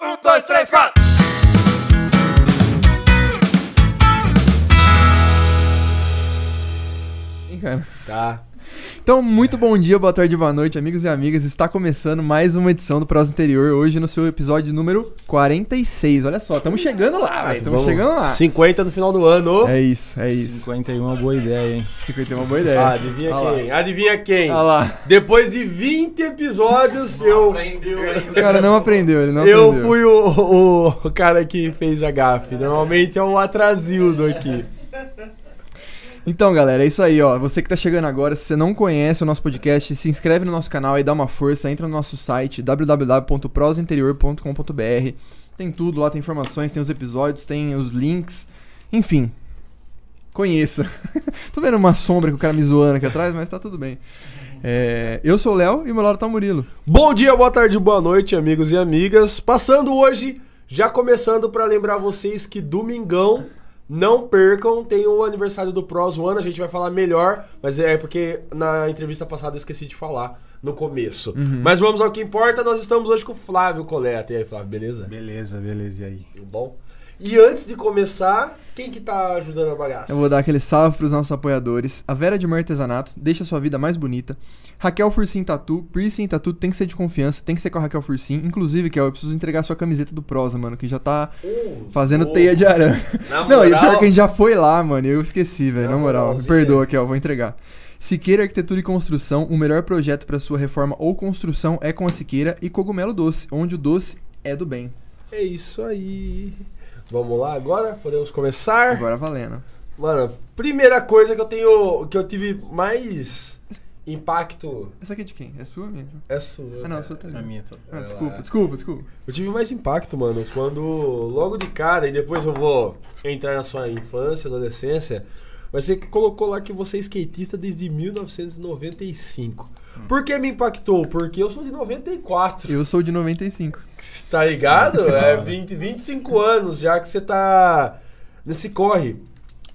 Um, dois, três, quatro! Hein, cara? Tá. Então, muito bom dia, boa tarde, boa noite, amigos e amigas. Está começando mais uma edição do Prosa Interior, hoje no seu episódio número 46. Olha só, estamos chegando lá, velho. Estamos chegando lá. 50 no final do ano. É isso, é isso. 51 é uma boa ideia, hein? 50 é uma boa ideia. Ah, adivinha Olha lá. quem? Adivinha quem? Olha lá. Depois de 20 episódios, eu. O cara não aprendeu, ele não Eu aprendeu. fui o, o, o cara que fez a gafe. Normalmente é o atrasildo aqui. Então, galera, é isso aí, ó. Você que tá chegando agora, se você não conhece o nosso podcast, se inscreve no nosso canal e dá uma força, entra no nosso site www.prosainterior.com.br. Tem tudo lá, tem informações, tem os episódios, tem os links, enfim. Conheça. Tô vendo uma sombra com o cara me zoando aqui atrás, mas tá tudo bem. É, eu sou o Léo e meu lado tá o Murilo. Bom dia, boa tarde, boa noite, amigos e amigas. Passando hoje, já começando pra lembrar vocês que domingão, não percam, tem o aniversário do Pros One, a gente vai falar melhor, mas é porque na entrevista passada eu esqueci de falar no começo. Mas vamos ao que importa, nós estamos hoje com o Flávio Coleta. E aí, Flávio, beleza? Beleza, beleza, e aí? Tudo bom? E antes de começar, quem que tá ajudando a bagaça? Eu vou dar aquele salve pros nossos apoiadores. A Vera de Mar Artesanato, deixa sua vida mais bonita. Raquel Fursim Tatu, piercing tatu tem que ser de confiança, tem que ser com a Raquel Fursim. Inclusive, Kel, eu preciso entregar sua camiseta do Prosa, mano, que já tá Uh, fazendo uh, teia de aranha. Na Não, e pior que a gente já foi lá, mano, eu esqueci, velho, Na na moral. Me perdoa, Kel, vou entregar. Siqueira Arquitetura e Construção, o melhor projeto para sua reforma ou construção é com a Siqueira e Cogumelo Doce, onde o doce é do bem. É isso aí. Vamos lá agora? Podemos começar? Agora valendo. Mano, primeira coisa que eu tenho. que eu tive mais impacto. Essa aqui é de quem? É sua mesmo? É sua. Ah, não, a sua tá ali. A minha toda. Ah, desculpa, lá. desculpa, desculpa. Eu tive mais impacto, mano, quando logo de cara, e depois eu vou entrar na sua infância, adolescência, mas você colocou lá que você é skatista desde 1995. Por que me impactou? Porque eu sou de 94. Eu sou de 95. Tá ligado? É 20, 25 anos já que você tá nesse corre.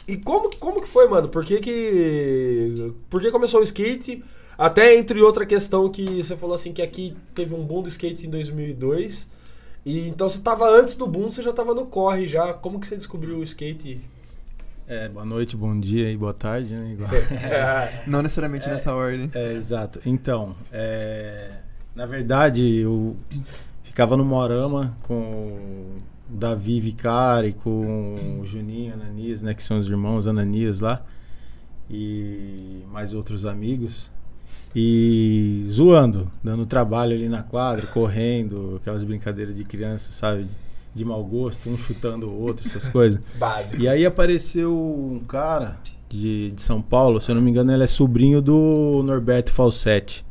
E como, como que foi, mano? Por que que... Por que começou o skate? Até entre outra questão que você falou assim, que aqui teve um boom do skate em 2002. E então você tava antes do boom, você já tava no corre já. Como que você descobriu o skate? É, boa noite, bom dia e boa tarde, né? Igual. Não necessariamente nessa ordem. É, exato. Então, é, na verdade, eu ficava no Morama com o Davi Vicari, com o Juninho Ananias, né? Que são os irmãos Ananias lá. E mais outros amigos. E zoando, dando trabalho ali na quadra, correndo, aquelas brincadeiras de criança, sabe? De mau gosto, um chutando o outro, essas coisas. Básico. E aí apareceu um cara de, de São Paulo, se eu não me engano, ele é sobrinho do Norberto Falsetti.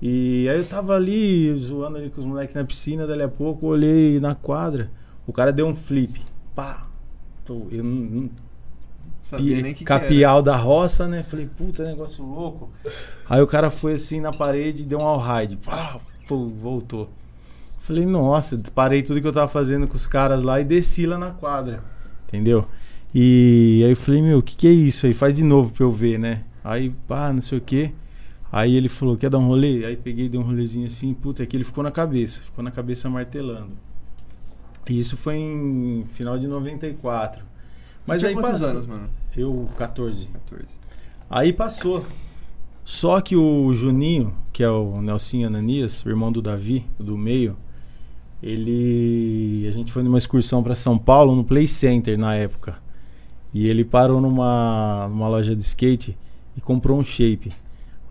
E aí eu tava ali, zoando ali com os moleques na piscina, dali a pouco eu olhei na quadra, o cara deu um flip. Pá! Tô- Eu não, não Sabia nem que que capial da roça, né? Falei, puta, negócio louco. Aí o cara foi assim na parede deu um all-ride. Voltou. Falei, nossa, parei tudo que eu tava fazendo com os caras lá e desci lá na quadra. Entendeu? E aí eu falei, meu, o que, que é isso aí? Faz de novo pra eu ver, né? Aí, pá, não sei o quê. Aí ele falou, quer dar um rolê? Aí peguei, dei um rolezinho assim, puta, é que ele ficou na cabeça, ficou na cabeça martelando. E isso foi em final de 94. Mas Tinha aí quantos passou. anos, mano? Eu, 14. 14. Aí passou. Só que o Juninho, que é o Nelsinho Ananias, o irmão do Davi, do meio, ele. A gente foi numa excursão para São Paulo, no Play Center na época. E ele parou numa, numa loja de skate e comprou um shape.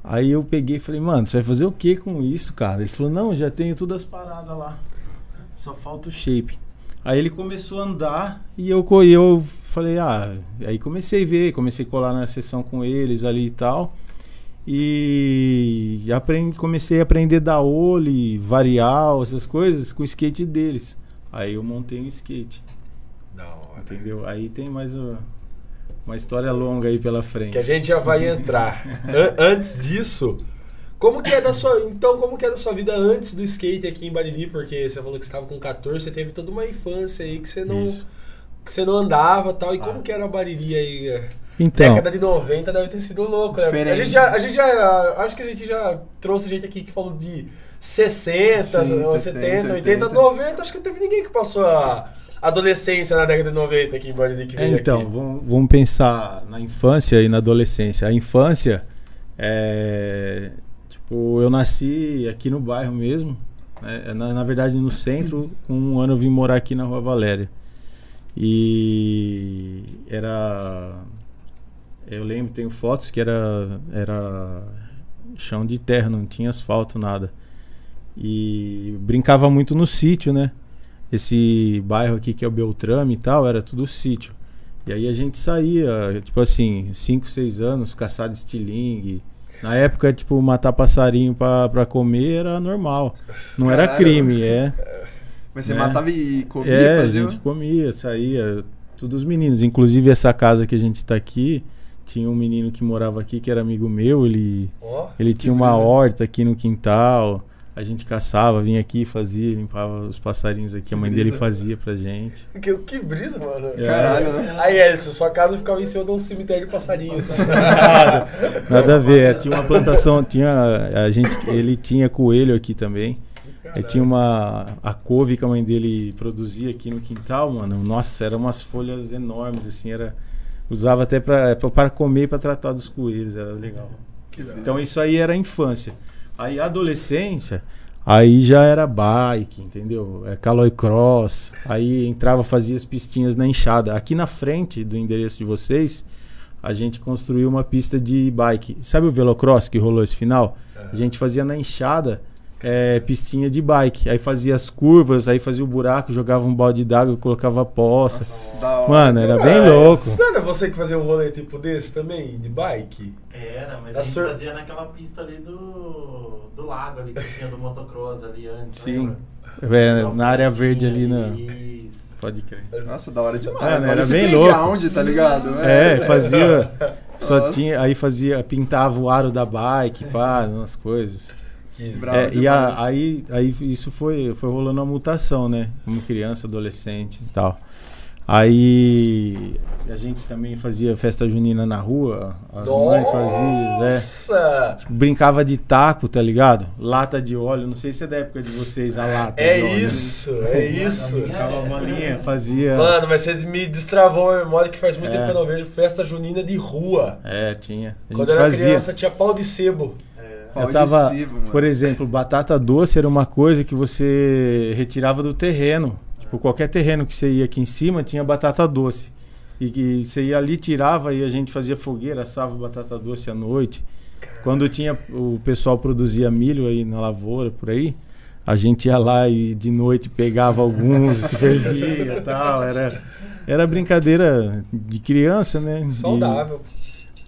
Aí eu peguei e falei, mano, você vai fazer o que com isso, cara? Ele falou, não, já tenho todas as paradas lá. Só falta o shape. Aí ele começou a andar e eu, eu falei, ah, aí comecei a ver, comecei a colar na sessão com eles ali e tal. E aprendi, comecei a aprender da olho, varial, essas coisas com o skate deles. Aí eu montei um skate, Da hora. entendeu? Aí tem mais uma, uma história longa aí pela frente. Que a gente já vai entrar. An- antes disso, como que é da sua. Então, como que é da sua vida antes do skate aqui em Bariri? Porque você falou que você estava com 14, você teve toda uma infância aí que você não. Isso. Que você não andava e tal. E Ah. como que era a Bariri aí? É? Então, Década de 90 deve ter sido louco, né? A Diferente. gente, já, a gente já. Acho que a gente já trouxe gente aqui que falou de 60, Sim, 70, 70, 80, 80. 90, acho que não teve ninguém que passou a adolescência na década de 90 aqui em Bode que É, então, aqui. vamos, vamos pensar na infância e na adolescência. A infância, é, tipo, eu nasci aqui no bairro mesmo. né? Na, na verdade, no centro. Com um ano eu vim morar aqui na Rua Valéria. E era... Eu lembro, tenho fotos que era, era chão de terra, não tinha asfalto, nada. E brincava muito no sítio, né? Esse bairro aqui que é o Beltrame e tal, era tudo sítio. E aí a gente saía, tipo assim, 5, 6 anos, caçar de estilingue. Na época, tipo, matar passarinho pra, pra comer era normal. Não era crime, é. Mas você né? matava e comia, É, a fazia... gente comia, saía, todos os meninos. Inclusive essa casa que a gente tá aqui, tinha um menino que morava aqui que era amigo meu, ele, Ó, ele tinha uma horta aqui no quintal. A gente caçava, vinha aqui, fazia, limpava os passarinhos aqui, a mãe dele brisa. fazia pra gente. que, que brisa, mano. É. Caralho, né? Aí, Elson, sua casa ficava em cima de um cemitério de passarinhos. Nada, nada a ver. é, Tinha uma plantação, tinha a gente, ele tinha coelho aqui também. Aí tinha uma a couve que a mãe dele produzia aqui no quintal, mano. Nossa, eram umas folhas enormes assim, era usava até para para comer, para tratar dos coelhos, era legal. Então isso aí era a infância. Aí a adolescência, aí já era bike, entendeu? É Caloi Cross. Aí entrava, fazia as pistinhas na enxada. Aqui na frente do endereço de vocês, a gente construiu uma pista de bike. Sabe o Velocross que rolou esse final? A gente fazia na enxada é, pistinha de bike. Aí fazia as curvas, aí fazia o buraco, jogava um balde d'água, colocava poça. Da hora. Mano, era Ah, bem louco. Não era você que fazia um rolê tipo desse também, de bike? Era, mas Da a gente sur- fazia naquela pista ali do, do lago ali que tinha do motocross ali antes. Sim. É, na área verde ali na. Isso. Pode crer. Nossa, da hora demais. Olha era bem louco. tá ligado? É, fazia. Só Nossa. tinha. Aí fazia. Pintava o aro da bike, pá, umas coisas. É, e a- aí, aí isso foi, foi rolando uma mutação, né? Como criança, adolescente e tal. Aí a gente também fazia festa junina na rua, as mães faziam, é. Nossa! Brincava de taco, tá ligado? Lata de óleo, não sei se é da época de vocês, a lata É de óleo. isso, é isso. Brincava a bolinha, fazia. Mano, mas você me destravou a memória que faz muito É. tempo que eu não vejo festa junina de rua. É, tinha. Quando eu era fazia. criança tinha pau de sebo. Eu tava, mano. por exemplo, batata doce era uma coisa que você retirava do terreno. Tipo, qualquer terreno que você ia aqui em cima tinha batata doce. E que você ia ali, tirava e a gente fazia fogueira, assava batata doce à noite. Quando tinha o pessoal produzia milho aí na lavoura, por aí, a gente ia lá e de noite pegava alguns, se fervia e tal. Era, era brincadeira de criança, né? E- Saudável.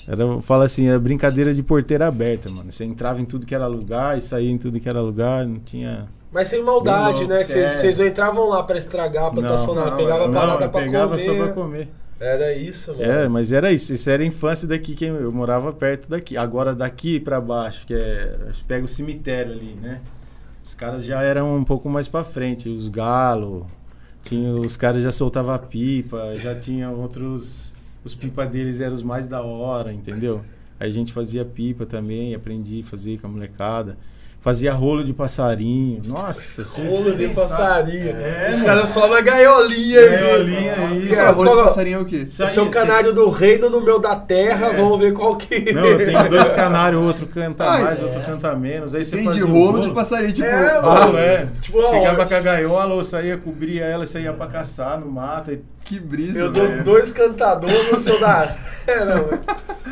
Era, fala assim, era brincadeira de porteira aberta, mano. Você entrava em tudo que era lugar e saía em tudo que era lugar, não tinha. Mas sem maldade, né? louco, Que vocês- não entravam lá pra estragar a plantação, não. não, Pegava não, parada eu pra pegava comer. só pra comer. Era isso, mano. É, mas era isso. Isso era a infância daqui, que eu morava perto daqui. Agora daqui pra baixo, que é. Pega o cemitério ali, né? Os caras já eram um pouco mais pra frente. Os galos, tinha, os caras já soltavam pipa, já tinha outros. Os pipa deles eram os mais da hora, entendeu? Aí a gente fazia pipa também, aprendi a fazer com a molecada. Fazia rolo de passarinho. Nossa, você- Rolo de passarinho. É, Os caras só na gaiolinha. aí. Gaiolinha, Que isso. é, Essa rolo de passarinho é o quê? Isso O seu aí, canário do reino no meu da terra, É. vamos ver qual que. Não, eu tenho dois canários, outro canta Ai, mais, outro canta menos. Aí você Tem de fazia o rolo de passarinho, tipo... É, ah, mano. é. Tipo, ó, Chegava com a gaiola, eu saía, cobria ela, saía pra caçar no mato. E... que brisa, Eu dou velho. dois cantadores no seu da. É, não.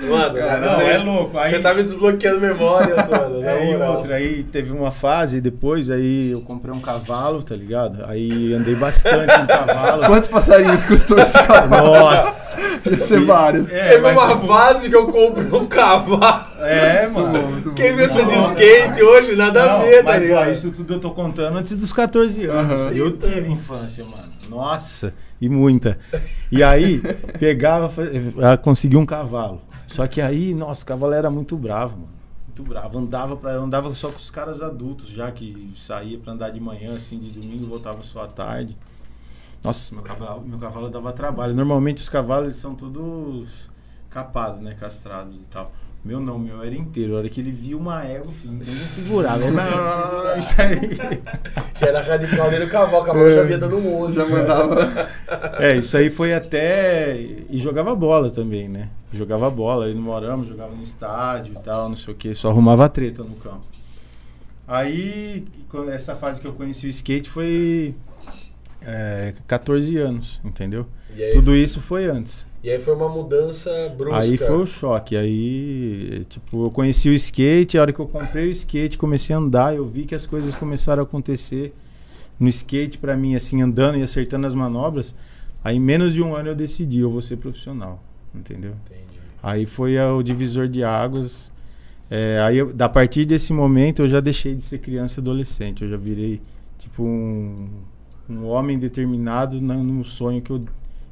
Mano, Cara, você, não, é louco. Aí- Você tá me desbloqueando memórias, mano. É, e outra, aí teve uma fase, depois aí eu comprei um cavalo, tá ligado? Aí andei bastante em cavalo. Quantos passarinhos custou esse cavalo? Nossa! Deve ser vários. É, Teve uma tipo, fase que eu comprei um cavalo. É, Muito bom, mano. muito. Quem vê você de skate hoje, nada Não, a ver, tá mas ó, ligado? isso tudo eu tô contando antes dos 14 anos. Aham. Eu tive infância, mano. Nossa, e muita. E aí, pegava, fa- ah, consegui um cavalo. Só que aí, nossa, o cavalo era muito bravo, mano. Muito bravo. Andava, pra, andava só com os caras adultos, já que saía pra andar de manhã, assim, de domingo, voltava só à tarde. Nossa, meu cavalo, meu cavalo dava trabalho. Normalmente os cavalos eles são todos capados, né? Castrados e tal. Meu não, meu era inteiro. A hora que ele viu uma égua, filho, ninguém segurava. Ele, Isso aí. Já era radical dele o cavalo, o cavalo já vinha dando um monte. Já mandava. É, isso aí foi até. E jogava bola também, né? Jogava bola, aí no Morama, jogava no estádio e tal, não sei o que, só arrumava treta no campo. Aí, essa fase que eu conheci o skate foi é, 14 anos, entendeu? Aí, Tudo isso foi antes. E aí foi uma mudança brusca. Aí foi o choque. Aí, tipo, eu conheci o skate, a hora que eu comprei o skate, comecei a andar, eu vi que as coisas começaram a acontecer no skate pra mim, assim, andando e acertando as manobras. Aí, em menos de um ano, eu decidi, eu vou ser profissional, entendeu? Entendi. Aí foi o divisor de águas. É, aí, eu- a partir desse momento, eu já deixei de ser criança e adolescente. Eu já virei, tipo, um, um homem determinado na, no sonho que eu,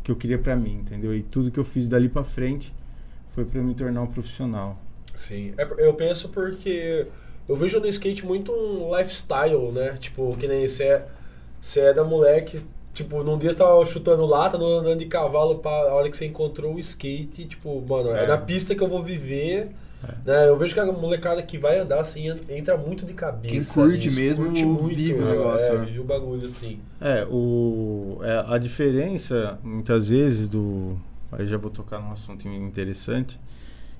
que eu queria pra mim, entendeu? E tudo que eu fiz dali pra frente foi pra me tornar um profissional. Sim. É, eu penso porque eu vejo no skate muito um lifestyle, né? Tipo, que nem você é, você é da moleque. Tipo, num dia você tava chutando lata, no- andando de cavalo, pra, a hora que você encontrou o skate, tipo, mano, é, É. na pista que eu vou viver. Né? Eu vejo que a molecada que vai andar assim entra muito de cabeça. Quem curte nisso, mesmo vive o negócio, É, né? vive o bagulho assim. É, o, é, a diferença, muitas vezes, do. Aí já vou tocar num assunto interessante,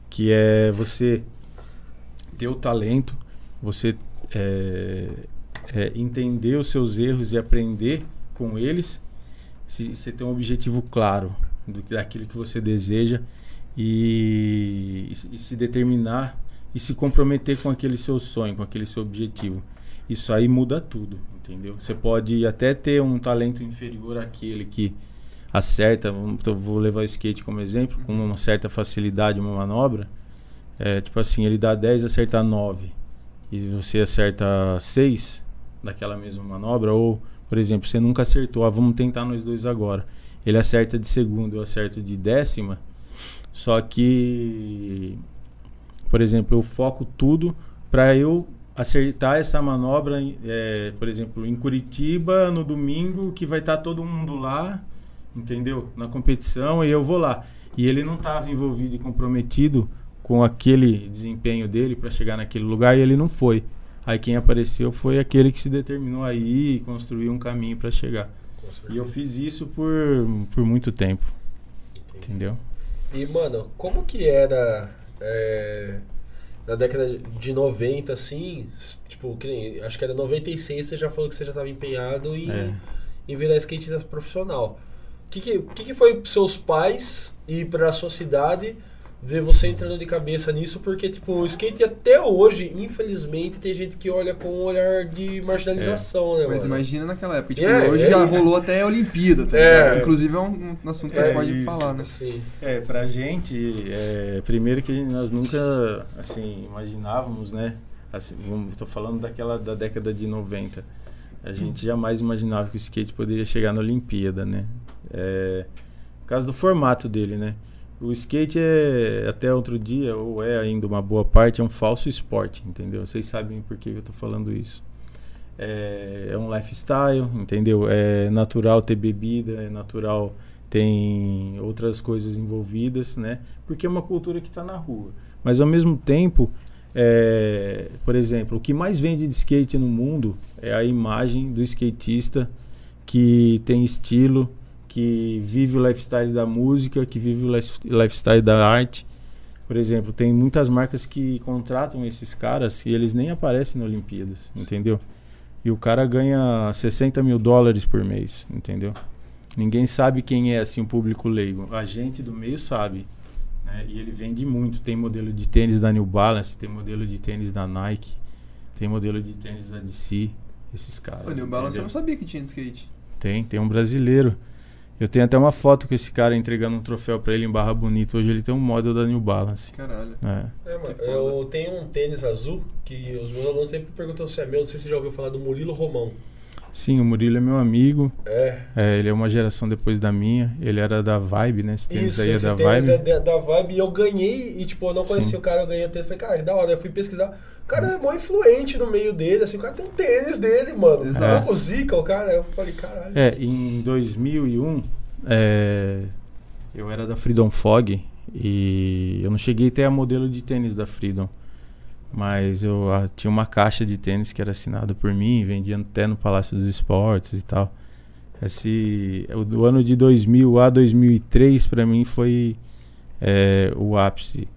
que é você ter o talento, você é, é, entender os seus erros e aprender com eles, se você ter um objetivo claro do, daquilo que você deseja e, e se- determinar e se comprometer com aquele seu sonho, com aquele seu objetivo. Isso aí muda tudo, entendeu? Você pode até ter um talento inferior àquele que acerta, eu vou levar o skate como exemplo, com uma certa facilidade, uma manobra, é, tipo assim, ele dá 10, acerta 9, e você acerta 6 daquela mesma manobra, ou, por exemplo, você nunca acertou, ah, vamos tentar nós dois agora. Ele acerta de segunda, eu acerto de décima, só que, por exemplo, eu foco tudo para eu acertar essa manobra, é, por exemplo, em Curitiba no domingo, que vai estar todo mundo lá, entendeu? Na competição e eu vou lá. E ele não estava envolvido e comprometido com aquele desempenho dele para chegar naquele lugar e ele não foi. Aí quem apareceu foi aquele que se determinou aí e construiu um caminho para chegar. E eu fiz isso por, por muito tempo, entendeu? E, mano, como que era é, na década de 90, assim, tipo, nem, acho que era 96, você já falou que você já estava empenhado em, É. em virar skatista profissional. O que que, que que foi pros seus pais e pra sua cidade ver você entrando de cabeça nisso? Porque, tipo, o skate até hoje, infelizmente, tem gente que olha com um olhar de marginalização, né, Mas mano? imagina naquela época. Tipo, É, hoje é já rolou até a Olimpíada, tá É. ligado? Inclusive é um, um assunto que a É gente pode isso. falar, né? Assim, É, pra gente, é, primeiro que nós nunca, assim, imaginávamos, né? Assim, tô falando daquela da década de 90. A gente jamais imaginava que o skate poderia chegar na Olimpíada, né? É, por causa do formato dele, né? O skate é, até outro dia, ou é ainda uma boa parte, é um falso esporte, entendeu? Vocês sabem por que eu tô falando isso. É, é um lifestyle, entendeu? É natural ter bebida, é natural tem outras coisas envolvidas, né? Porque é uma cultura que está na rua. Mas ao mesmo tempo, é, por exemplo, o que mais vende de skate no mundo é a imagem do skatista que tem estilo, que vive o lifestyle da música, que vive o lif- lifestyle da arte. Por exemplo, tem muitas marcas que contratam esses caras e eles nem aparecem na Olimpíadas, entendeu? E o cara ganha 60 mil dólares por mês, entendeu? Ninguém sabe quem é assim o público leigo. A gente do meio sabe. Né? E ele vende muito. Tem modelo de tênis da New Balance, tem modelo de tênis da Nike, tem modelo de tênis da DC. Esses caras. O New Balance eu não sabia que tinha de skate. Tem, tem um brasileiro. Eu tenho até uma foto com esse cara entregando um troféu pra ele em Barra Bonita. Hoje ele tem um model da New Balance. Caralho. É. É, mano, eu tenho um tênis azul que os meus alunos sempre perguntam se é meu. Não sei se você já ouviu falar do Murilo Romão. Sim, o Murilo é meu amigo. É. É, ele é uma geração depois da minha. Ele era da Vibe, né? Esse tênis Isso, aí é esse da tênis Vibe. é da, Vibe. E eu ganhei, e tipo, eu não conhecia Sim. o cara, eu ganhei o tênis. Falei, cara, que da hora. Eu fui pesquisar. O cara é mó influente no meio dele, assim, o cara tem um tênis dele, mano. Exato. Pouco zica, o cara. Eu falei, caralho. É, em 2001, é, eu era da Freedom Fog E eu não cheguei até a modelo de tênis da Freedom. Mas eu ah, tinha uma caixa de tênis que era assinada por mim, vendia até no Palácio dos Esportes e tal. Esse, o do ano de 2000 a 2003 para mim foi é, o ápice.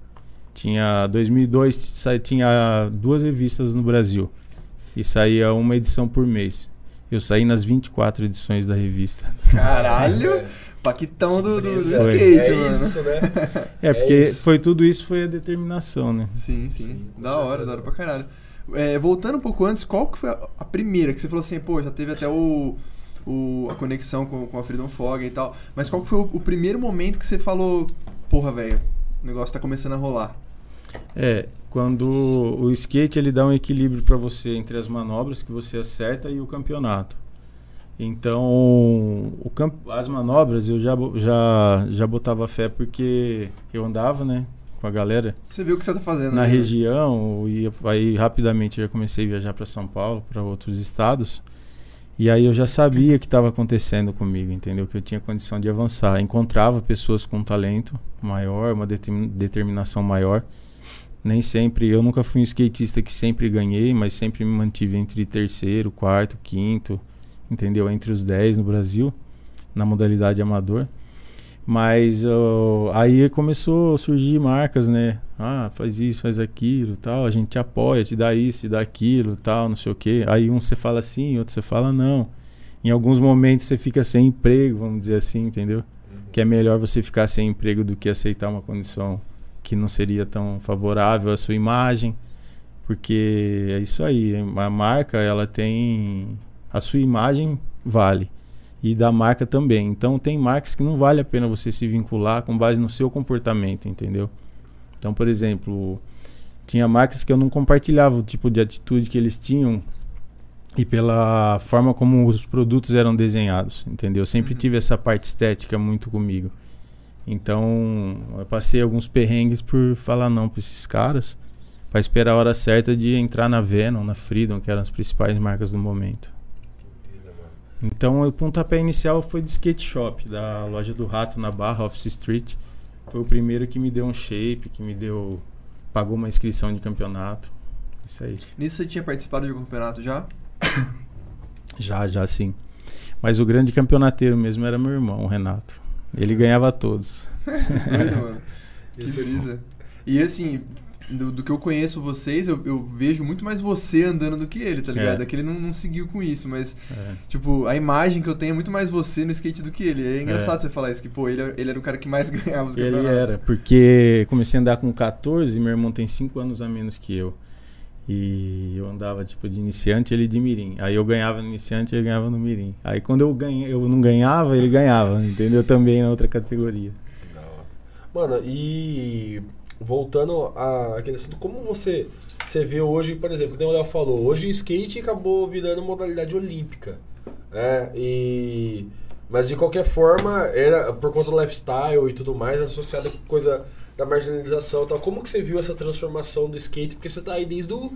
Tinha 2002 sa- tinha duas revistas no Brasil e saía uma edição por mês. Eu saí nas 24 edições da revista. Caralho! É. Paquitão do, do, do skate, é mano. isso, né? É, É porque isso. foi tudo isso foi a determinação, né? Sim, sim. Sim, da hora, da hora pra caralho. É, voltando um pouco antes, qual que foi a, a primeira que você falou assim, pô, já teve até o, o- a conexão com, com a Freedom Fog e tal, mas qual que foi o, o primeiro momento que você falou, porra, velho, o negócio tá começando a rolar? É, quando o skate ele dá um equilíbrio para você entre as manobras que você acerta e o campeonato. Então, o camp- as manobras eu já, já, já botava fé porque eu andava, né, com a galera Você viu o que você tá fazendo, na né? região, e aí rapidamente eu já comecei a viajar para São Paulo, para outros estados. E aí eu já sabia o que estava acontecendo comigo, entendeu? Que eu tinha condição de avançar. Encontrava pessoas com talento maior, uma determin- determinação maior. Nem sempre, eu nunca fui um skatista que sempre ganhei, mas sempre me mantive entre terceiro, quarto, quinto, entendeu? Entre os 10 no Brasil, na modalidade amador. Mas ó, aí começou a surgir marcas, né? Ah, faz isso, faz aquilo, tal. A gente te apoia, te dá isso, te dá aquilo, tal, não sei o quê. Aí um você fala sim, outro você fala não. Em alguns momentos você fica sem emprego, vamos dizer assim, entendeu? Que é melhor você ficar sem emprego do que aceitar uma condição que não seria tão favorável à sua imagem. Porque é isso aí, a marca ela tem a sua imagem vale e da marca também. Então tem marcas que não vale a pena você se vincular com base no seu comportamento, entendeu? Então, por exemplo, tinha marcas que eu não compartilhava o tipo de atitude que eles tinham e pela forma como os produtos eram desenhados, entendeu? Eu sempre Uhum. tive essa parte estética muito comigo. Então, eu passei alguns perrengues por falar não para esses caras, para esperar a hora certa de entrar na Venom, na Freedom, que eram as principais marcas do momento. Então, o pontapé inicial foi de skate shop, da loja do Rato na Barra, Office Street. Foi o primeiro que me deu um shape, que me deu. pagou uma inscrição de campeonato. Isso aí. Nisso você tinha participado de algum campeonato já? Já, já sim. Mas o grande campeonateiro mesmo era meu irmão, o Renato. Ele ganhava todos. Doido, mano. Que brisa. E assim, do, do que eu conheço vocês, eu, eu vejo muito mais você andando do que ele, tá ligado? É. É que ele não, não seguiu com isso, mas, É. tipo, a imagem que eu tenho é muito mais você no skate do que ele. É engraçado você falar isso, que, pô, ele, ele era o cara que mais ganhava os Ele campeonatos. era, porque comecei a andar com 14 e meu irmão tem 5 anos a menos que eu. E eu andava tipo de iniciante ele de mirim. Aí eu ganhava no iniciante ele ganhava no mirim. Aí quando eu ganhei, eu não ganhava, ele ganhava, entendeu? Também na outra categoria. Mano, e voltando a- àquele assunto, como você, você vê hoje, por exemplo, que nem o Léo falou, hoje o skate acabou virando modalidade olímpica. Né? E, mas de qualquer forma, era por conta do lifestyle e tudo mais, associado com coisa da marginalização e tal. Como que você viu essa transformação do skate? Porque você tá aí desde o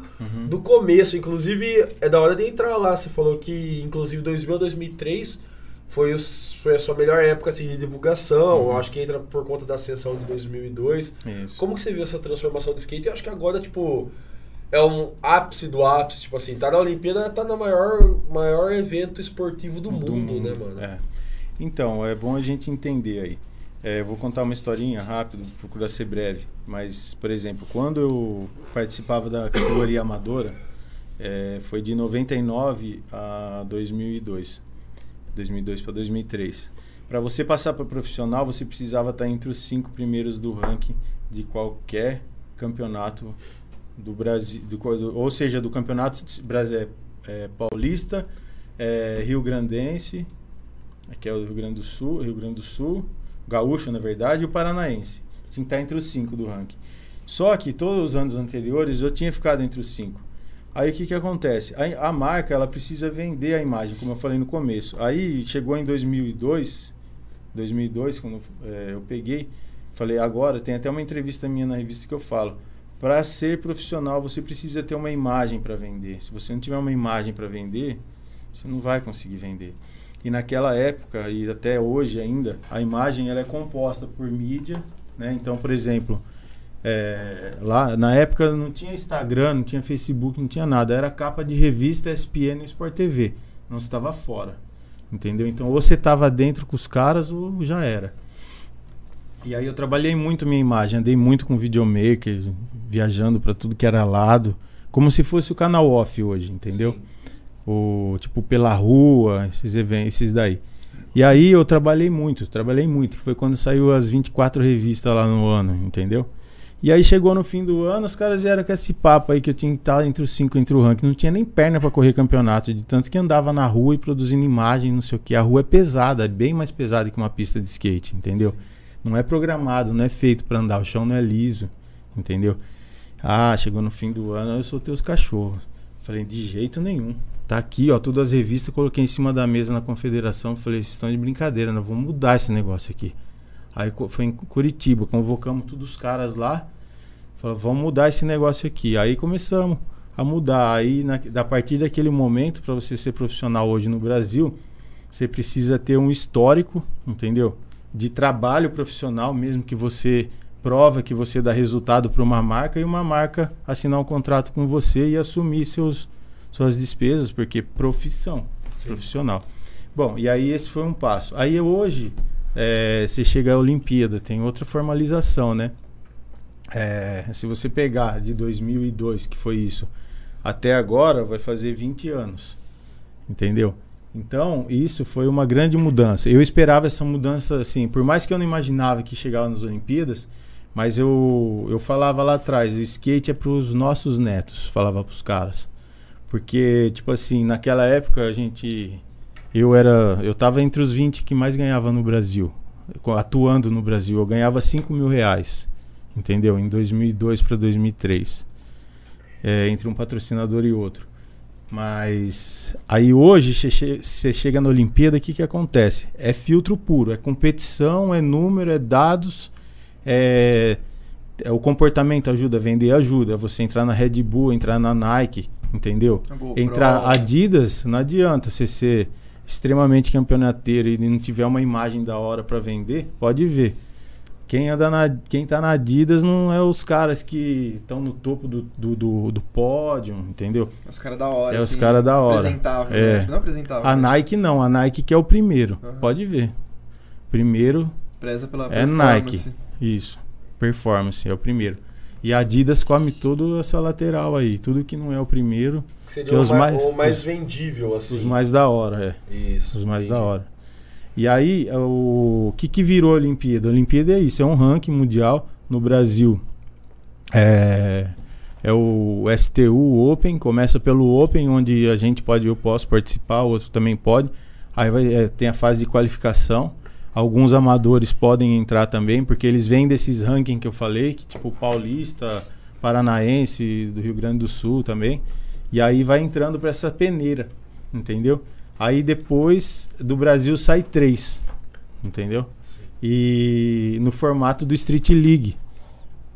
do começo. Inclusive, é da hora de entrar lá. Você falou que, inclusive, 2000 a 2003 foi, os, foi a sua melhor época assim, de divulgação. Uhum. Eu acho que entra por conta da ascensão de 2002. Isso. Como que você viu essa transformação do skate? Eu acho que agora, tipo, é um ápice do ápice. Tipo assim, tá na Olimpíada, tá no maior, maior evento esportivo do, mundo, né, mano? É. Então, é bom a gente entender aí. É, vou contar uma historinha rápido, procurar ser breve. Mas, por exemplo, quando eu participava da categoria amadora, é, foi de 99 a 2002. 2002 para 2003. Para você passar para profissional, você precisava estar entre os cinco primeiros do ranking de qualquer campeonato do Brasil, do, do- ou seja, do campeonato Bras- é, é, paulista, é, Rio Grandense, que é o Rio Grande do Sul, Rio Grande do Sul, Gaúcho, na verdade, e o Paranaense. Tinha que estar entre os cinco do ranking. Só que todos os anos anteriores eu tinha ficado entre os cinco. Aí o que, que acontece? A, a marca ela precisa vender a imagem, como eu falei no começo. Aí chegou em 2002, 2002 quando eh, eu peguei, falei agora tem até uma entrevista minha na revista que eu falo. Para ser profissional você precisa ter uma imagem para vender. Se você não tiver uma imagem para vender, você não vai conseguir vender. E naquela época e até hoje ainda, a imagem ela é composta por mídia Né? Então, por exemplo, é, lá na época não tinha Instagram, não tinha Facebook, não tinha nada. Era capa de revista SPN e Sport TV. Não estava fora. Entendeu? Então, ou você estava dentro com os caras ou já era. E aí eu trabalhei muito minha imagem, andei muito com videomaker, viajando para tudo que era lado, como se fosse o canal off hoje, entendeu? Sim. O tipo pela rua, esses eventos, esses daí. E aí eu trabalhei muito, trabalhei muito. Foi quando saiu as 24 revistas lá no ano, entendeu? E aí chegou no fim do ano, os caras vieram com esse papo aí que eu tinha que estar entre os cinco, entre o ranking. Não tinha nem perna para correr campeonato, de tanto que andava na rua e produzindo imagem, não sei o que. A rua é pesada, é bem mais pesada que uma pista de skate, entendeu? Não é programado, não é feito para andar, o chão não é liso, entendeu? Ah, chegou no fim do ano, eu soltei os cachorros. Falei, de jeito nenhum. Tá aqui, ó, todas as revistas, coloquei em cima da mesa na confederação. Falei, vocês estão de brincadeira, nós vamos mudar esse negócio aqui. Aí foi em Curitiba, convocamos todos os caras lá. Falou, vamos mudar esse negócio aqui. Aí começamos a mudar. Aí, na, a partir daquele momento, para você ser profissional hoje no Brasil, você precisa ter um histórico, entendeu? De trabalho profissional, mesmo que você prova que você dá resultado para uma marca e uma marca assinar um contrato com você e assumir seus suas despesas, porque profissão, Sim. profissional. Bom, e aí esse foi um passo. Aí hoje, é, você chega à Olimpíada, tem outra formalização, né? É, se você pegar de 2002, que foi isso, até agora, vai fazer 20 anos. Entendeu? Então, isso foi uma grande mudança. Eu esperava essa mudança, assim, por mais que eu não imaginava que chegava nas Olimpíadas, mas eu, eu falava lá atrás, o skate é para os nossos netos, falava para os caras. Porque, tipo assim, naquela época a gente. Eu era. Eu tava entre os 20 que mais ganhava no Brasil. Atuando no Brasil. Eu ganhava 5 mil reais. Entendeu? Em 2002 para 2003. É, entre um patrocinador e outro. Mas aí hoje você chega na Olimpíada, o que, que acontece? É filtro puro, é competição, é número, é dados, é, é o comportamento ajuda, vender ajuda. É você entrar na Red Bull, entrar na Nike, Entendeu? Entrar Adidas, não adianta você ser extremamente campeonateiro e não tiver uma imagem da hora para vender, pode ver. Quem, anda na, quem tá na Adidas não é os caras que estão no topo do, do, do, do, pódio, entendeu? Os caras da hora. É assim, os caras da hora. Apresentável, é. Né? Não apresentável. A Nike não, a Nike que é o primeiro. Uhum. Pode ver. Primeiro. Preza pela é Nike. Isso. Performance é o primeiro. E a Adidas come toda essa lateral aí. Tudo que não é o primeiro. Que seria que é os mais, o mais vendível, assim. Os mais da hora, é. Isso. Os mais entendi. da hora. E aí, o que, que virou a Olimpíada? A Olimpíada é isso, é um ranking mundial no Brasil. É, é o STU Open, começa pelo Open, onde a gente pode, eu posso participar, o outro também pode. Aí vai, é, tem a fase de qualificação. Alguns amadores podem entrar também, porque eles vêm desses rankings que eu falei, que tipo Paulista, Paranaense, do Rio Grande do Sul também. E aí vai entrando para essa peneira, entendeu? Aí depois do Brasil sai três, entendeu? Sim. E no formato do Street League,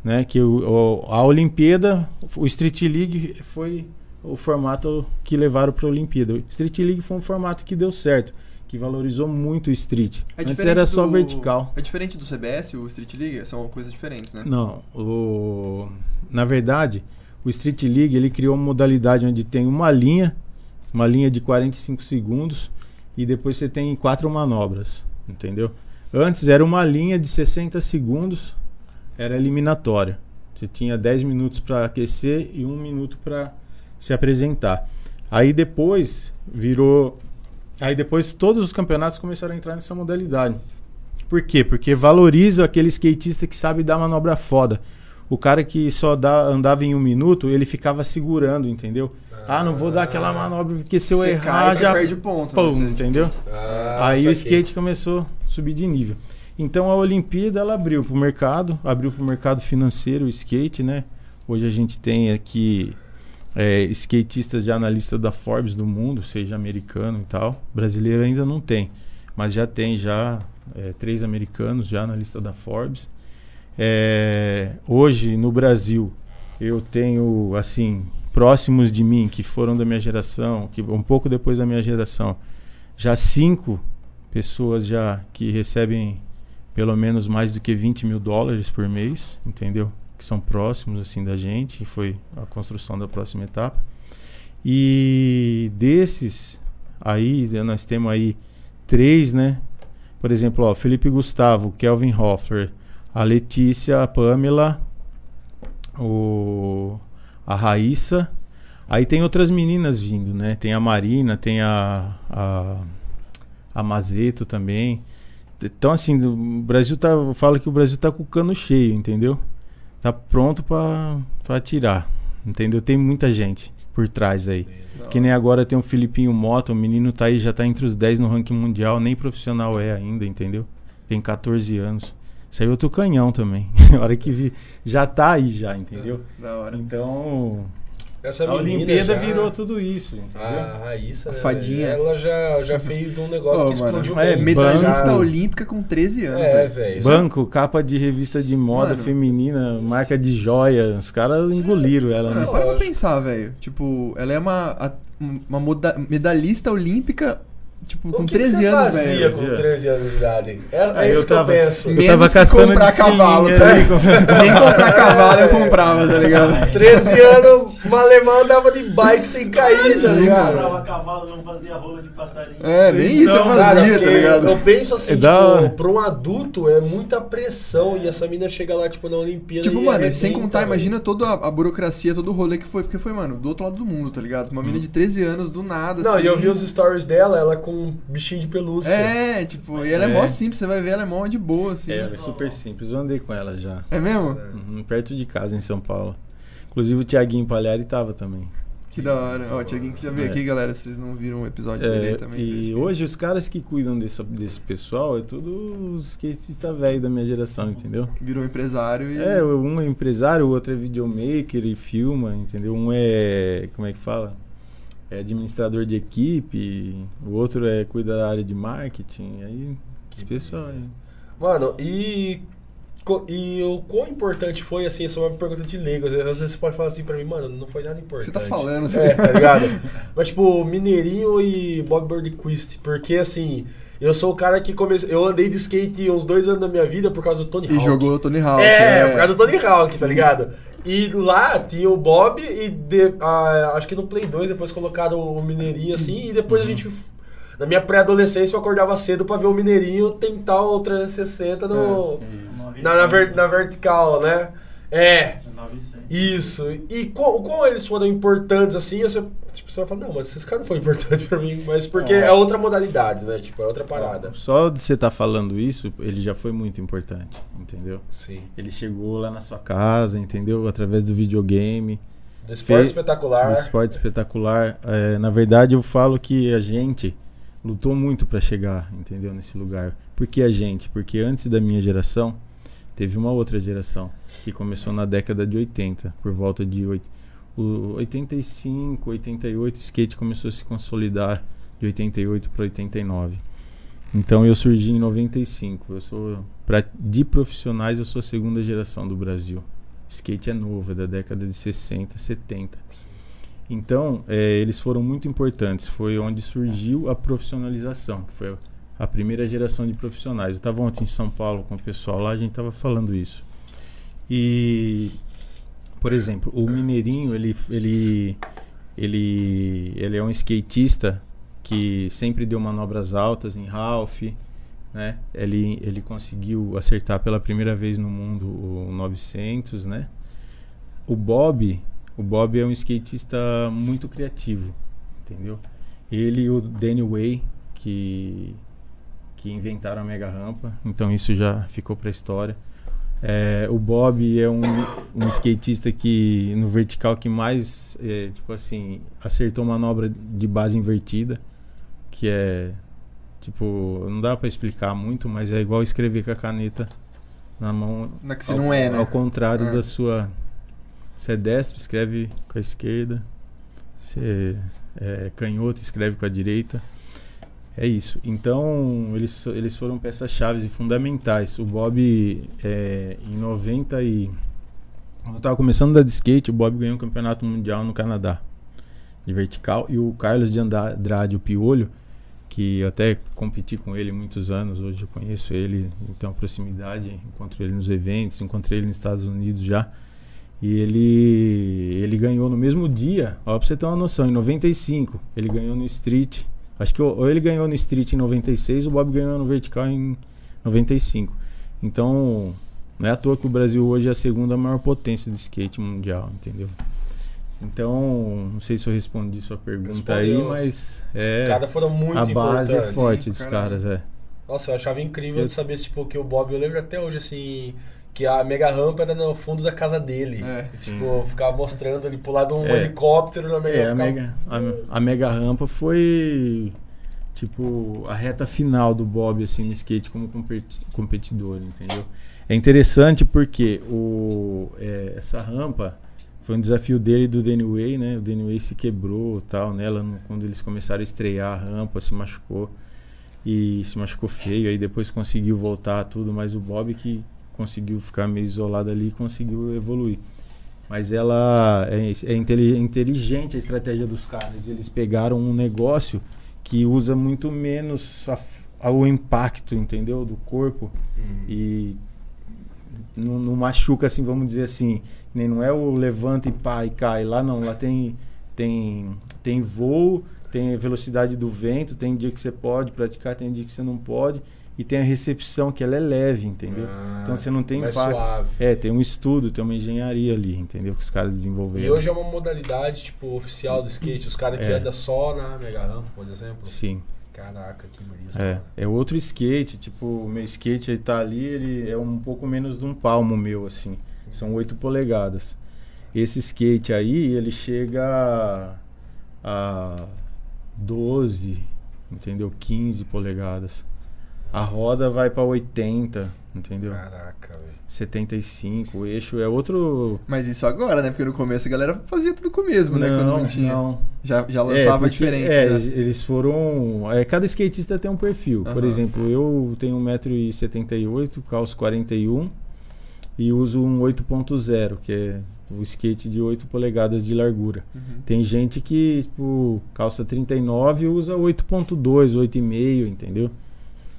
né? Que o, a Olimpíada, o Street League foi o formato que levaram para a Olimpíada. O Street League foi um formato que deu certo que valorizou muito o street. É Antes era só do... vertical. É diferente do CBS, o Street League? São coisas diferentes, né? Não. O... Na verdade, o Street League ele criou uma modalidade onde tem uma linha, uma linha de 45 segundos, e depois você tem quatro manobras, entendeu? Antes era uma linha de 60 segundos, era eliminatória. Você tinha 10 minutos para aquecer e um minuto para se apresentar. Aí depois virou Aí depois todos os campeonatos começaram a entrar nessa modalidade. Por quê? Porque valoriza aquele skatista que sabe dar manobra foda. O cara que só dá, andava em um minuto, ele ficava segurando, entendeu? Ah, não vou dar aquela manobra porque se eu errar cai, já perde ponto, pum, né? entendeu? Ah, Aí o skate começou a subir de nível. Então a Olimpíada ela abriu para o mercado, abriu para o mercado financeiro o skate, né? Hoje a gente tem aqui é, skatistas já na lista da Forbes do mundo, seja americano e tal. Brasileiro ainda não tem, mas já tem já é, três americanos já na lista da Forbes. É, hoje no Brasil eu tenho assim próximos de mim que foram da minha geração, que um pouco depois da minha geração, já cinco pessoas já que recebem pelo menos mais do que 20 mil dólares por mês, entendeu? Que são próximos assim da gente, foi a construção da próxima etapa. E desses aí, nós temos aí três, né? Por exemplo, ó, Felipe Gustavo, Kelvin Hoffler, a Letícia, a Pamela, o, a Raíssa. Aí tem outras meninas vindo, né? Tem a Marina, tem a, a, a Mazeto também. Então, assim, o Brasil tá. Eu falo que o Brasil tá com o cano cheio, entendeu? Tá pronto para tirar. Entendeu? Tem muita gente por trás aí. Que nem agora tem o Filipinho Mota, o menino tá aí, já tá entre os 10 no ranking mundial, nem profissional é ainda, entendeu? Tem 14 anos. Saiu outro canhão também. A hora que vi, já tá aí já, entendeu? Da hora. Então, Essa a menina Olimpíada já- virou tudo isso, entendeu? A Raíssa, A né, fadinha. ela já, já fez de um negócio Ô, que mano, explodiu é, bem. Medalhista olímpica com 13 anos. É, velho. velho. Banco, capa de revista de moda Mano. feminina, marca de joia. Os caras engoliram ela, né? Para pra pensar, velho. Tipo, ela é uma, uma moda- medalhista olímpica, tipo, O com que que 13 você anos, fazia velho. com 13 anos de idade? É, é Aí isso eu que eu tava- penso. Eu Menos tava que caçando comprar cavalo, tá comprando- Nem comprar cavalo eu comprava, tá ligado? 13 anos, o alemão andava de bike sem cair, tá ligado? Comprava cavalo, não fazia rola de passarinho. É, nem isso eu Então, Cara, fazia, tá ligado? Eu penso assim, É tipo, pra um adulto é muita pressão e essa mina chega lá, tipo, na Olimpíada Tipo, e mano, arrebenta, sem contar, velho. imagina toda a, a burocracia, todo o rolê que foi, porque foi, mano, do outro lado do mundo, tá ligado? Uma menina de 13 anos, do nada, Não, assim. e eu vi os stories dela, ela com um bichinho de pelúcia. É, tipo, e ela é, É. mó simples, você vai ver, ela é mó de boa, assim. É, É, ela é super simples. Eu andei com ela já. mesmo? Uhum, perto de casa, em São Paulo. Inclusive o Tiaguinho Palhari tava também. Que da hora. Ó, o Tiaguinho que já veio É. aqui, galera, vocês não viram o episódio dele É, também. e que- hoje os caras que cuidam desse, desse pessoal é tudo os skatistas velhos da minha geração, entendeu? Virou empresário e... É, um é empresário, o outro é videomaker e filma, entendeu? Um é, como é que fala? É administrador de equipe, o outro é cuida da área de marketing, aí esse pessoal aí. Mano, e. E o quão importante foi, assim, essa é uma pergunta de leigo. Às vezes você pode falar assim pra mim, mano, não foi nada importante. Você tá falando, É, tá ligado? Mas, tipo, Mineirinho e Bob Birdquist. Porque, assim, eu sou o cara que comecei. Eu andei de skate uns dois anos da minha vida por causa do Tony E Hawk. jogou o Tony Hawk. É, por causa do Tony Hawk, tá ligado? E lá tinha o Bob e de- ah, acho que no Play 2 depois colocaram o Mineirinho assim e depois a Uhum. gente na minha pré-adolescência eu acordava cedo pra ver o Mineirinho tentar o 360 no É, na, na, ver- na vertical, né? É, 900. isso. E como, como eles foram importantes assim, você, tipo, você vai falar, não, mas esses caras não foram importantes pra mim, mas porque é outra modalidade, né? Tipo, é outra parada. Só de você estar falando isso, ele já foi muito importante, entendeu? Sim. Ele chegou lá na sua casa, entendeu? Através do videogame. Do esporte Fe- espetacular. Do esporte espetacular. É, na verdade, eu falo que a gente lutou muito para chegar, entendeu? Nesse lugar. Por que a gente? Porque antes da minha geração, teve uma outra geração que começou na década de 80, por volta de oit- o 85, 88, o skate começou a se consolidar de 88 para 89. Então eu surgi em 95. Eu sou pra, de profissionais eu sou a segunda geração do Brasil. Skate é novo, é da década de 60, 70. Então, eh, eles foram muito importantes. Foi onde surgiu a profissionalização, que foi a primeira geração de profissionais. Eu estava ontem em São Paulo com o pessoal lá, a gente estava falando isso. E, por exemplo, o Mineirinho, ele, ele, ele, ele é um skatista que sempre deu manobras altas em Ralph, né? Ele, ele conseguiu acertar pela primeira vez no mundo o 900, né? O Bob, o Bob é um skatista muito criativo, entendeu? Ele e o Danny Way que que inventaram a mega rampa, então isso já ficou para a história. É, o Bob é um, um skatista que no vertical que mais é, tipo assim acertou manobra de base invertida, que é tipo não dá para explicar muito, mas é igual escrever com a caneta na mão. Não é que se ao, não é, né? Ao contrário Ah. da sua. Você é destro, escreve com a esquerda. Você é canhoto, escreve com a direita. É isso. Então, eles, eles foram peças-chave fundamentais. O Bob, é, em 90 e... Quando eu tava começando a andar de skate, o Bob ganhou um campeonato mundial no Canadá. De vertical. E o Carlos de Andrade, o Piolho, que eu até competi com ele muitos anos, hoje eu conheço ele, então proximidade, encontro ele nos eventos, encontrei ele nos Estados Unidos já. E ele ele ganhou no mesmo dia, ó, pra você ter uma noção, em 95, ele ganhou no Street. Acho que ou ele ganhou no Street em 96, o Bob ganhou no Vertical em 95. Então, não é à toa que o Brasil hoje é a segunda maior potência de skate mundial, entendeu? Então, não sei se eu respondi sua pergunta aí, Respondeu. mas Os é caras foram muito a base é forte Sim, dos caras, é. Nossa, eu achava incrível Eu- de saber, tipo, que o Bob, eu lembro até hoje, assim, que a mega rampa era no fundo da casa dele. É, tipo, ficava mostrando ali pro lado de um É. helicóptero na mega É, a ficava- mega, a, a mega rampa foi tipo a reta final do Bob assim no skate como competi- competidor, entendeu? É interessante porque o, é, essa rampa foi um desafio dele e do Danny Way, né? O Danny Way se quebrou tal nela no- quando eles começaram a estrear a rampa, se machucou e se machucou feio, aí depois conseguiu voltar tudo, mas o Bob que conseguiu ficar meio isolado ali e conseguiu evoluir. Mas ela é, é inteli- inteligente a estratégia dos caras. Eles pegaram um negócio que usa muito menos a a- o impacto, entendeu? Do corpo Hum. e não, não machuca assim, vamos dizer assim. Nem não é o levanta e pá e cai. Lá não, lá tem tem tem voo, tem velocidade do vento, tem dia que você pode praticar, tem dia que você não pode e tem a recepção que ela é leve, entendeu? Ah, então você não tem mais impacto. suave. É, tem um estudo, tem uma engenharia ali, entendeu? Que os caras desenvolveram. E hoje é uma modalidade, tipo, oficial do skate. Os caras que É. andam só na mega rampa, por exemplo. Sim. Caraca, que brisa. É, é outro skate, tipo, meu skate ele tá ali, ele é um pouco menos de um palmo meu, assim. São 8 polegadas. Esse skate aí, ele chega a 12, entendeu? 15 polegadas. A roda vai pra 80, entendeu? Caraca, velho. 75, o eixo é outro... Mas isso agora, né? Porque no começo a galera fazia tudo com o mesmo, né? Quando não tinha. não. Já, já É, lançava porque- diferente. É, né? eles- foram. é, cada skatista tem um perfil. Por Aham. exemplo, eu tenho 1,78m, calço 41 e uso um 8.0, que é o skate de 8 polegadas de largura. Uhum. Tem gente que, tipo, calça 39 e usa 8.2, 8,5, entendeu?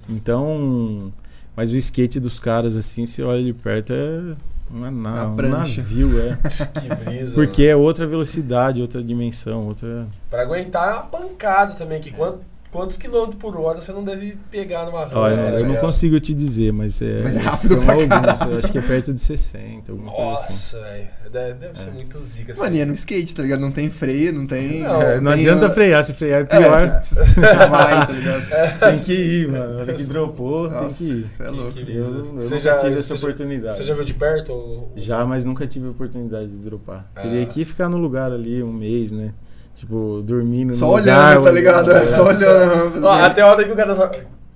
Então. Mas o skate dos caras, assim, se olha de perto, é uma na, Uma um navio, é. Que brisa. Porque mano. é outra velocidade, outra dimensão, outra. Pra aguentar é uma pancada também, que quant- quantos quilômetros por hora você não deve pegar numa rampa. Olha, tá eu não ligado? consigo te dizer, mas é. Mas é rápido são pra alguns. Eu acho que é perto de 60, alguma coisa assim. Nossa, velho. Deve, deve ser muito zica. Mano, e é no skate, tá ligado? Não tem freio, não tem. Não, É, não tem adianta uma- frear, se frear é É, pior. você- você vai, tá ligado? Tem que ir, mano. Na hora que dropou, Nossa, tem que ir. Você é Que- louco. que Eu, brisa. eu Você nunca já- tive essa já- oportunidade. Você já viu de perto? ou- Já, mas nunca tive a oportunidade de dropar. Teria Ah. que ficar no lugar ali um mês, né? Tipo, dormindo Só no olhando, lugar, tá ligado? É, só olhando. Ó, até a hora que o cara só.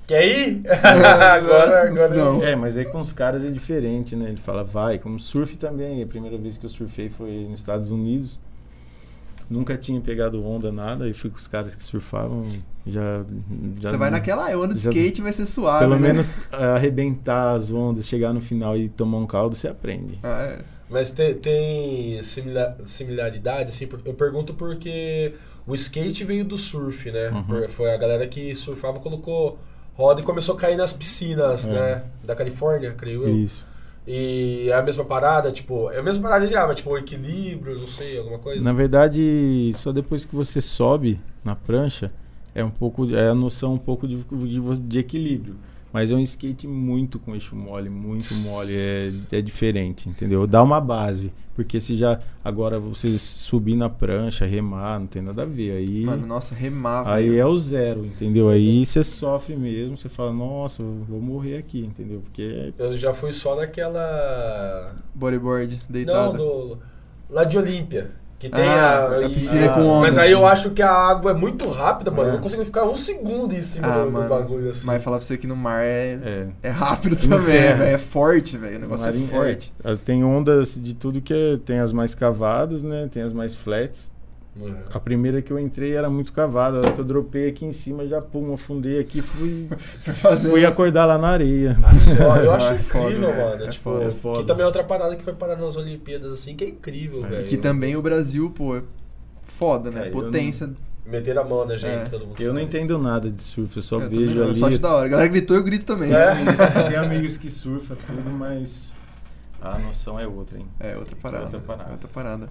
Quer ir? agora, agora. Não. É, mas aí com os caras é diferente, né? Ele fala, vai. Como surf também. A primeira vez que eu surfei foi nos Estados Unidos. Nunca tinha pegado onda, nada. E fui com os caras que surfavam. Já. já Você vai naquela, eu ando de já- skate vai ser suave. Pelo né? menos é, arrebentar as ondas, chegar no final e tomar um caldo, você aprende. Ah, é. Mas te- tem simila- similaridade, assim, eu pergunto porque o skate veio do surf, né? Uhum. Foi a galera que surfava, colocou roda e começou a cair nas piscinas, É. né? Da Califórnia, creio eu. Isso. E é a mesma parada, tipo, é a mesma parada de mas tipo, o equilíbrio, não sei, alguma coisa. Na verdade, só depois que você sobe na prancha, é um pouco. É a noção um pouco de, de, de equilíbrio. Mas é um skate muito com eixo mole, muito mole. É, é diferente, entendeu? Dá uma base. Porque se já. Agora você subir na prancha, remar, não tem nada a ver. Aí. Mano, nossa, remava. Aí é o zero, entendeu? Aí você sofre mesmo, você fala, nossa, vou morrer aqui, entendeu? Porque Eu já fui só naquela. Bodyboard, deitado. Não, do. Lá de Olímpia. Que tem Ah, a. a e- piscina ah, com onda. Mas aí eu acho que a água é muito rápida, mano. É. Eu não consigo ficar um segundo em cima Ah, do, do mano, bagulho assim. Mas falar pra você que no mar é, é. é rápido também, velho. É forte, velho. O negócio Marinho- é forte. é, tem ondas de tudo que é, tem as mais cavadas, né? Tem as mais flats. Uhum. A primeira que eu entrei era muito cavada. A hora que eu dropei aqui em cima, já pum, afundei aqui, fui, Fazer fui acordar lá na areia. Eu, eu acho É foda, incrível, velho. mano. É tipo, foda, é foda. que também é outra parada que foi parar nas Olimpíadas, assim, que é incrível, É, velho. Que também o Brasil, pô, é foda, né? É, Potência Meter a mão na gente, É. todo mundo Eu não sabe. entendo nada de surf, eu só Eu vejo não, ali. Só acho da hora. A galera gritou, eu grito também. É? Isso, Tem amigos que surfam tudo, mas a noção é outra, hein? É, outra parada. Outra parada. Outra parada.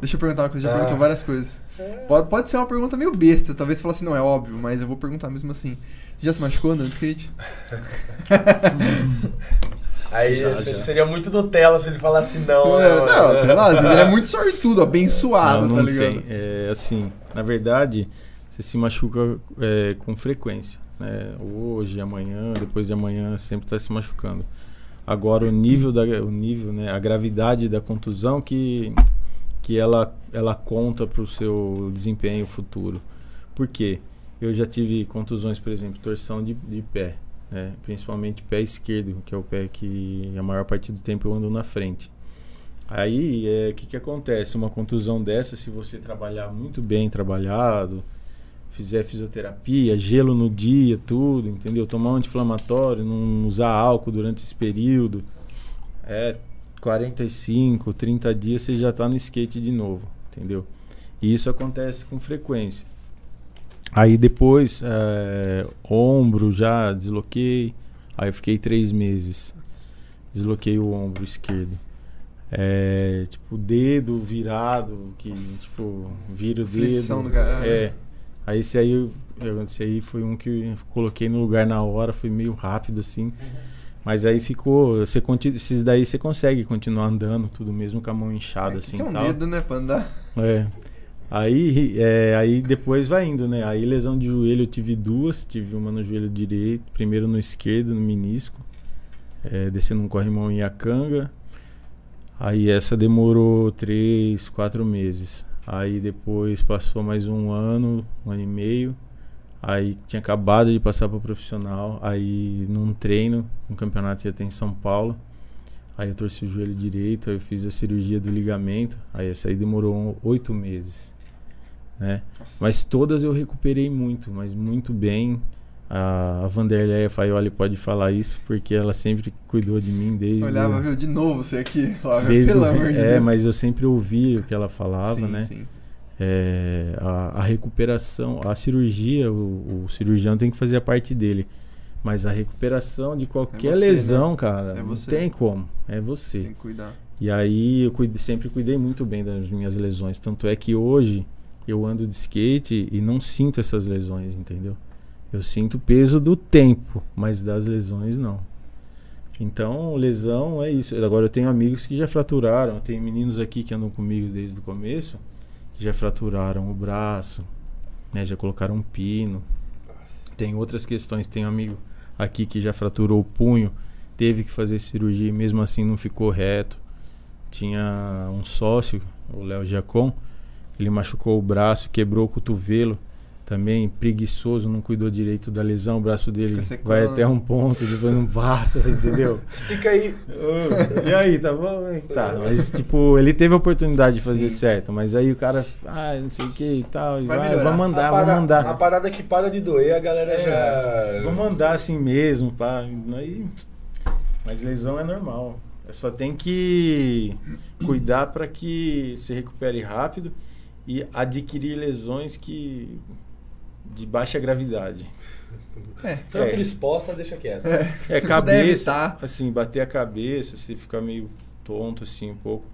Deixa eu perguntar uma coisa, já Ah. perguntou várias coisas. Pode, pode ser uma pergunta meio besta, talvez você fale assim, não é óbvio, mas eu vou perguntar mesmo assim. Você já se machucou andando de skate? Aí Já, já. seria muito Nutella se ele falasse não. Não, né, é, mano? não, sei lá, às vezes ele é muito sortudo, abençoado, não, tá não ligado? tem. É, assim, na verdade, você se machuca é, com frequência. Né? Hoje, amanhã, depois de amanhã, sempre está se machucando. Agora, o nível, da, o nível né, a gravidade da contusão que, que ela, ela conta para o seu desempenho futuro. Por quê? Eu já tive contusões, por exemplo, torção de, de pé, né? principalmente pé esquerdo, que é o pé que a maior parte do tempo eu ando na frente. Aí, é, o que, que acontece? Uma contusão dessa, se você trabalhar muito bem trabalhado, fizer fisioterapia, gelo no dia, tudo, entendeu? Tomar um anti-inflamatório, não usar álcool durante esse período, é 45, 30 dias você já está no skate de novo, entendeu? E isso acontece com frequência. Aí depois, é, ombro já desloquei, aí eu fiquei três meses. Desloquei o ombro esquerdo. É, tipo, dedo virado, que tipo, vira o dedo. Do caralho. É. Aí esse aí, eu- esse aí foi um que eu coloquei no lugar na hora, foi meio rápido assim. Mas aí ficou, você esses daí você consegue continuar andando, tudo mesmo com a mão inchada É, assim, que é um tal. dedo, né, pra andar. É. Aí, é, aí depois vai indo, né? Aí lesão de joelho eu tive duas. Tive uma no joelho direito, primeiro no esquerdo, no menisco. É, descendo um corrimão em Iacanga. Aí essa demorou três, quatro meses. Aí depois passou mais um ano, um ano e meio. Aí tinha acabado de passar para profissional. Aí num treino, um campeonato ia ter em São Paulo. Aí eu torci o joelho direito, aí eu fiz a cirurgia do ligamento. Aí essa aí demorou oito meses. Né? Mas todas eu recuperei muito, mas muito bem. A, a Vanderleia Faioli pode falar isso, porque ela sempre cuidou de mim desde. Olhava, viu, de novo você aqui. Desde pelo o- amor de é, Deus. mas eu sempre ouvi o que ela falava, sim, né? Sim. É, a, a recuperação, a cirurgia, o, o cirurgião tem que fazer a parte dele. Mas a recuperação de qualquer você, lesão, né? cara, É não tem como. É você. Tem que cuidar. E aí eu cuide- sempre cuidei muito bem das minhas lesões. Tanto é que hoje eu ando de skate e não sinto essas lesões, entendeu? Eu sinto o peso do tempo, mas das lesões não. Então, lesão é isso. Agora eu tenho amigos que já fraturaram, tem meninos aqui que andam comigo desde o começo, já fraturaram o braço, né, já colocaram um pino. Tem outras questões, tem um amigo aqui que já fraturou o punho, teve que fazer cirurgia e mesmo assim não ficou reto. Tinha um sócio, o Léo Giacom, ele machucou o braço, quebrou o cotovelo, também preguiçoso, não cuidou direito da lesão, o braço dele vai até um ponto, depois não passa, entendeu? Estica aí. E aí, tá bom? Tá, mas tipo, ele teve a oportunidade de fazer Sim. certo, mas aí o cara, ah, não sei o que e tal, Vai vai, melhorar. vamos andar, a vamos para- andar. A parada que para de doer, a galera É, já. Vamos andar assim mesmo, pá. Aí, mas lesão é normal. É Só tem que cuidar para que se recupere rápido e adquirir lesões que de baixa gravidade. É, Fratura É. exposta, deixa quieto. é, É cabeça, assim, bater a cabeça, se ficar meio tonto assim um pouco,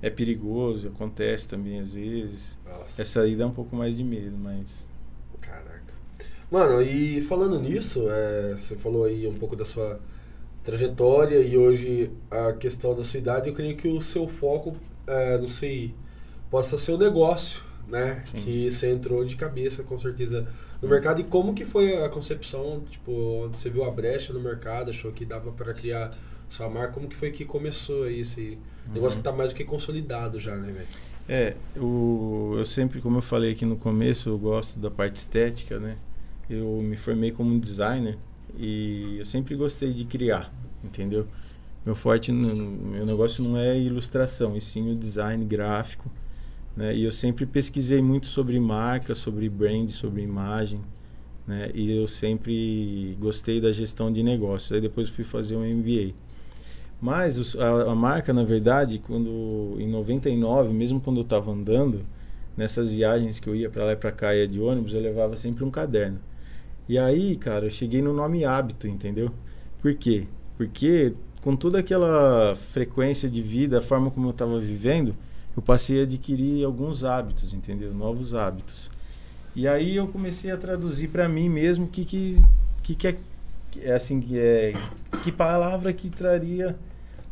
é perigoso, acontece também às vezes. Nossa. Essa aí dá um pouco mais de medo, mas Caraca. Mano, e falando nisso, é, você falou aí um pouco da sua trajetória e hoje a questão da sua idade, eu creio que o seu foco, é, não sei, possa ser o negócio, né? Sim. Que você entrou de cabeça, com certeza, no mercado. E como que foi a concepção, tipo, onde você viu a brecha no mercado, achou que dava para criar sua marca, como que foi que começou aí esse negócio que tá mais do que consolidado já, né, velho? É, o, eu sempre, como eu falei aqui no começo, eu gosto da parte estética, né? Eu me formei como designer e eu sempre gostei de criar, entendeu? Meu forte, no- meu negócio não é ilustração, e sim o design gráfico, né? E eu sempre pesquisei muito sobre marca, sobre brand, sobre imagem, né? E eu sempre gostei da gestão de negócios. Aí depois fui fazer um MBA. Mas a, a marca, na verdade, quando em 99, mesmo quando eu estava andando, nessas viagens que eu ia para lá e para cá ia de ônibus, eu levava sempre um caderno. E aí, cara, eu cheguei no nome hábito, entendeu? Por quê? Porque com toda aquela frequência de vida, a forma como eu estava vivendo, eu passei a adquirir alguns hábitos, entendeu? Novos hábitos. E aí eu comecei a traduzir para mim mesmo que que que, que é, é assim que é que palavra que traria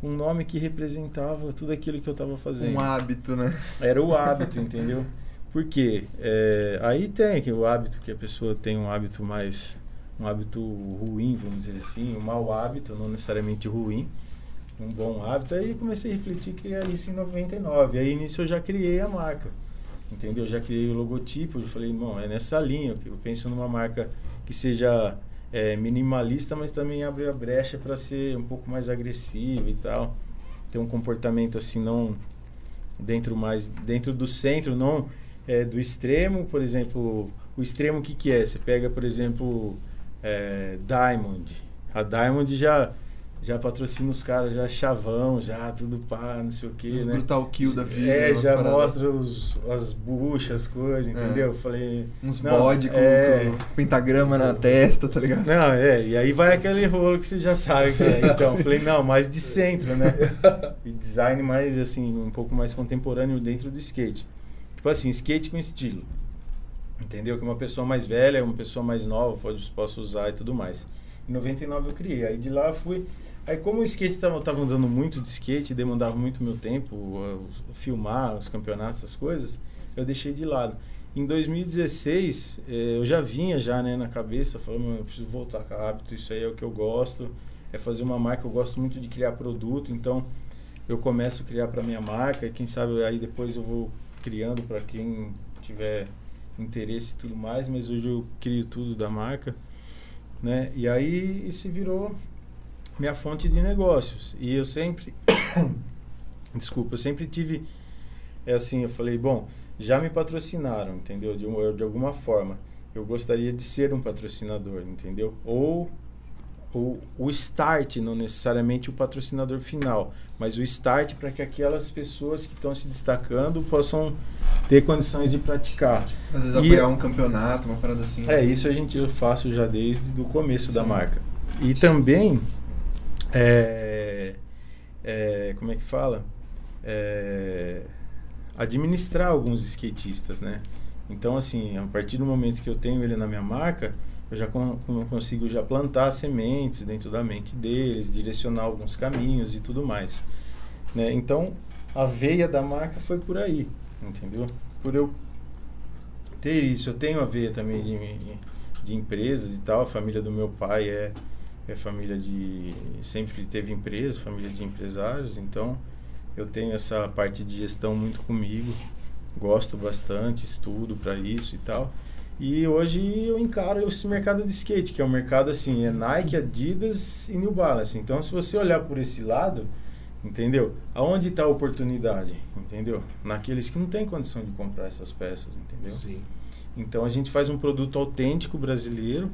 um nome que representava tudo aquilo que eu estava fazendo. Um hábito, né? Era o hábito, entendeu? Porque é, aí tem que o hábito que a pessoa tem um hábito mais um hábito ruim, vamos dizer assim, um mau hábito, não necessariamente ruim, um bom hábito. Aí comecei a refletir criar isso em 99. Aí nisso eu já criei a marca, entendeu? Eu já criei o logotipo. Eu falei, bom, é nessa linha. Eu penso numa marca que seja é, minimalista, mas também abre a brecha para ser um pouco mais agressiva e tal. Ter um comportamento assim, não dentro mais dentro do centro, não é, do extremo, por exemplo. O extremo o que, que é? Você pega, por exemplo, é, Diamond. A Diamond já já patrocina os caras, já chavão, já tudo pá, não sei o que, né? brutal kill da vida. É, já mostra os, as buchas, as coisas, entendeu? É. Falei... Uns não, bode com, é, com pentagrama na testa, tá ligado? Não, é, e aí vai aquele rolo que você já sabe que é. Então, falei, não, mais de centro, né? E design mais, assim, um pouco mais contemporâneo dentro do skate. Tipo assim, skate com estilo. Entendeu? Que uma pessoa mais velha, uma pessoa mais nova pode, possa usar e tudo mais. Em 99 eu criei. Aí de lá fui. Aí como o skate tava, tava andando muito de skate, demandava muito meu tempo, uh, filmar os campeonatos, essas coisas, eu deixei de lado. Em 2016, eh, eu já vinha já né, na cabeça, falando, eu preciso voltar com hábito, isso aí é o que eu gosto, é fazer uma marca, eu gosto muito de criar produto, então eu começo a criar para minha marca, e quem sabe aí depois eu vou criando para quem tiver interesse e tudo mais, mas hoje eu crio tudo da marca, né? E aí isso virou minha fonte de negócios. E eu sempre desculpa, eu sempre tive é assim, eu falei, bom, já me patrocinaram, entendeu? De, uma, de alguma forma. Eu gostaria de ser um patrocinador, entendeu? Ou o, o start, não necessariamente o patrocinador final, mas o start para que aquelas pessoas que estão se destacando possam ter condições de praticar. Às vezes E- apoiar um campeonato, uma parada assim. É, isso a gente eu faço já desde o começo da Sim. marca. E também, é, é, como é que fala? É, administrar alguns skatistas, né? Então, assim, a partir do momento que eu tenho ele na minha marca, eu já con- con- consigo já plantar sementes dentro da mente deles, direcionar alguns caminhos e tudo mais. Né? Então, a veia da marca foi por aí, entendeu? Por eu ter isso. Eu tenho a veia também de, de empresas e tal. A família do meu pai é, é família de. Sempre teve empresa, família de empresários. Então, eu tenho essa parte de gestão muito comigo. Gosto bastante, estudo para isso e tal. E hoje eu encaro esse mercado de skate, que é um mercado assim, é Nike, Adidas e New Balance. Então, se você olhar por esse lado, entendeu? Aonde está a oportunidade, entendeu? Naqueles que não têm condição de comprar essas peças, entendeu? Sim. Então a gente faz um produto autêntico brasileiro,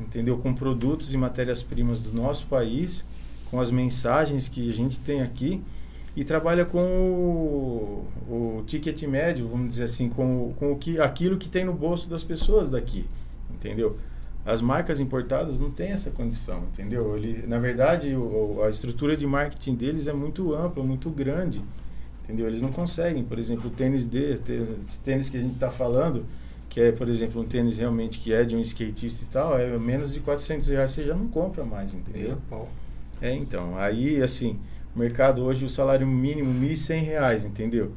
entendeu? Com produtos e matérias-primas do nosso país, com as mensagens que a gente tem aqui e trabalha com o, o ticket médio, vamos dizer assim, com, com o que, aquilo que tem no bolso das pessoas daqui, entendeu? As marcas importadas não têm essa condição, entendeu? Ele, na verdade, o, a estrutura de marketing deles é muito ampla, muito grande, entendeu? Eles não conseguem, por exemplo, o tênis D, te- esse tênis que a gente está falando, que é, por exemplo, um tênis realmente que é de um skatista e tal, é menos de 400 reais você já não compra mais, entendeu? pau. É, então, aí, assim, o mercado hoje, o salário mínimo, 1.100 reais, entendeu?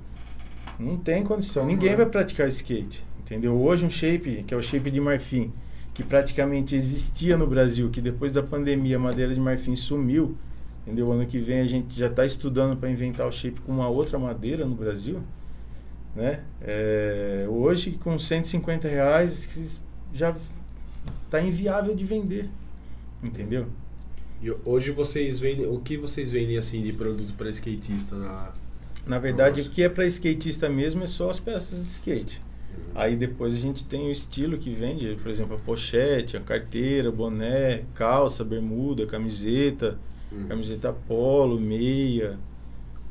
Não tem condição, ninguém vai praticar skate, entendeu? Hoje um shape, que é o shape de marfim, que praticamente existia no Brasil, que depois da pandemia a madeira de marfim sumiu, entendeu? Ano que vem a gente já está estudando para inventar o shape com uma outra madeira no Brasil, né? É, hoje, com 150 reais, já está inviável de vender, entendeu? E hoje vocês vendem. O que vocês vendem assim de produto para skatista na. Na verdade, o que é para skatista mesmo é só as peças de skate. Aí depois a gente tem o estilo que vende, por exemplo, a pochete, a carteira, boné, calça, bermuda, camiseta, Uhum. camiseta polo, meia,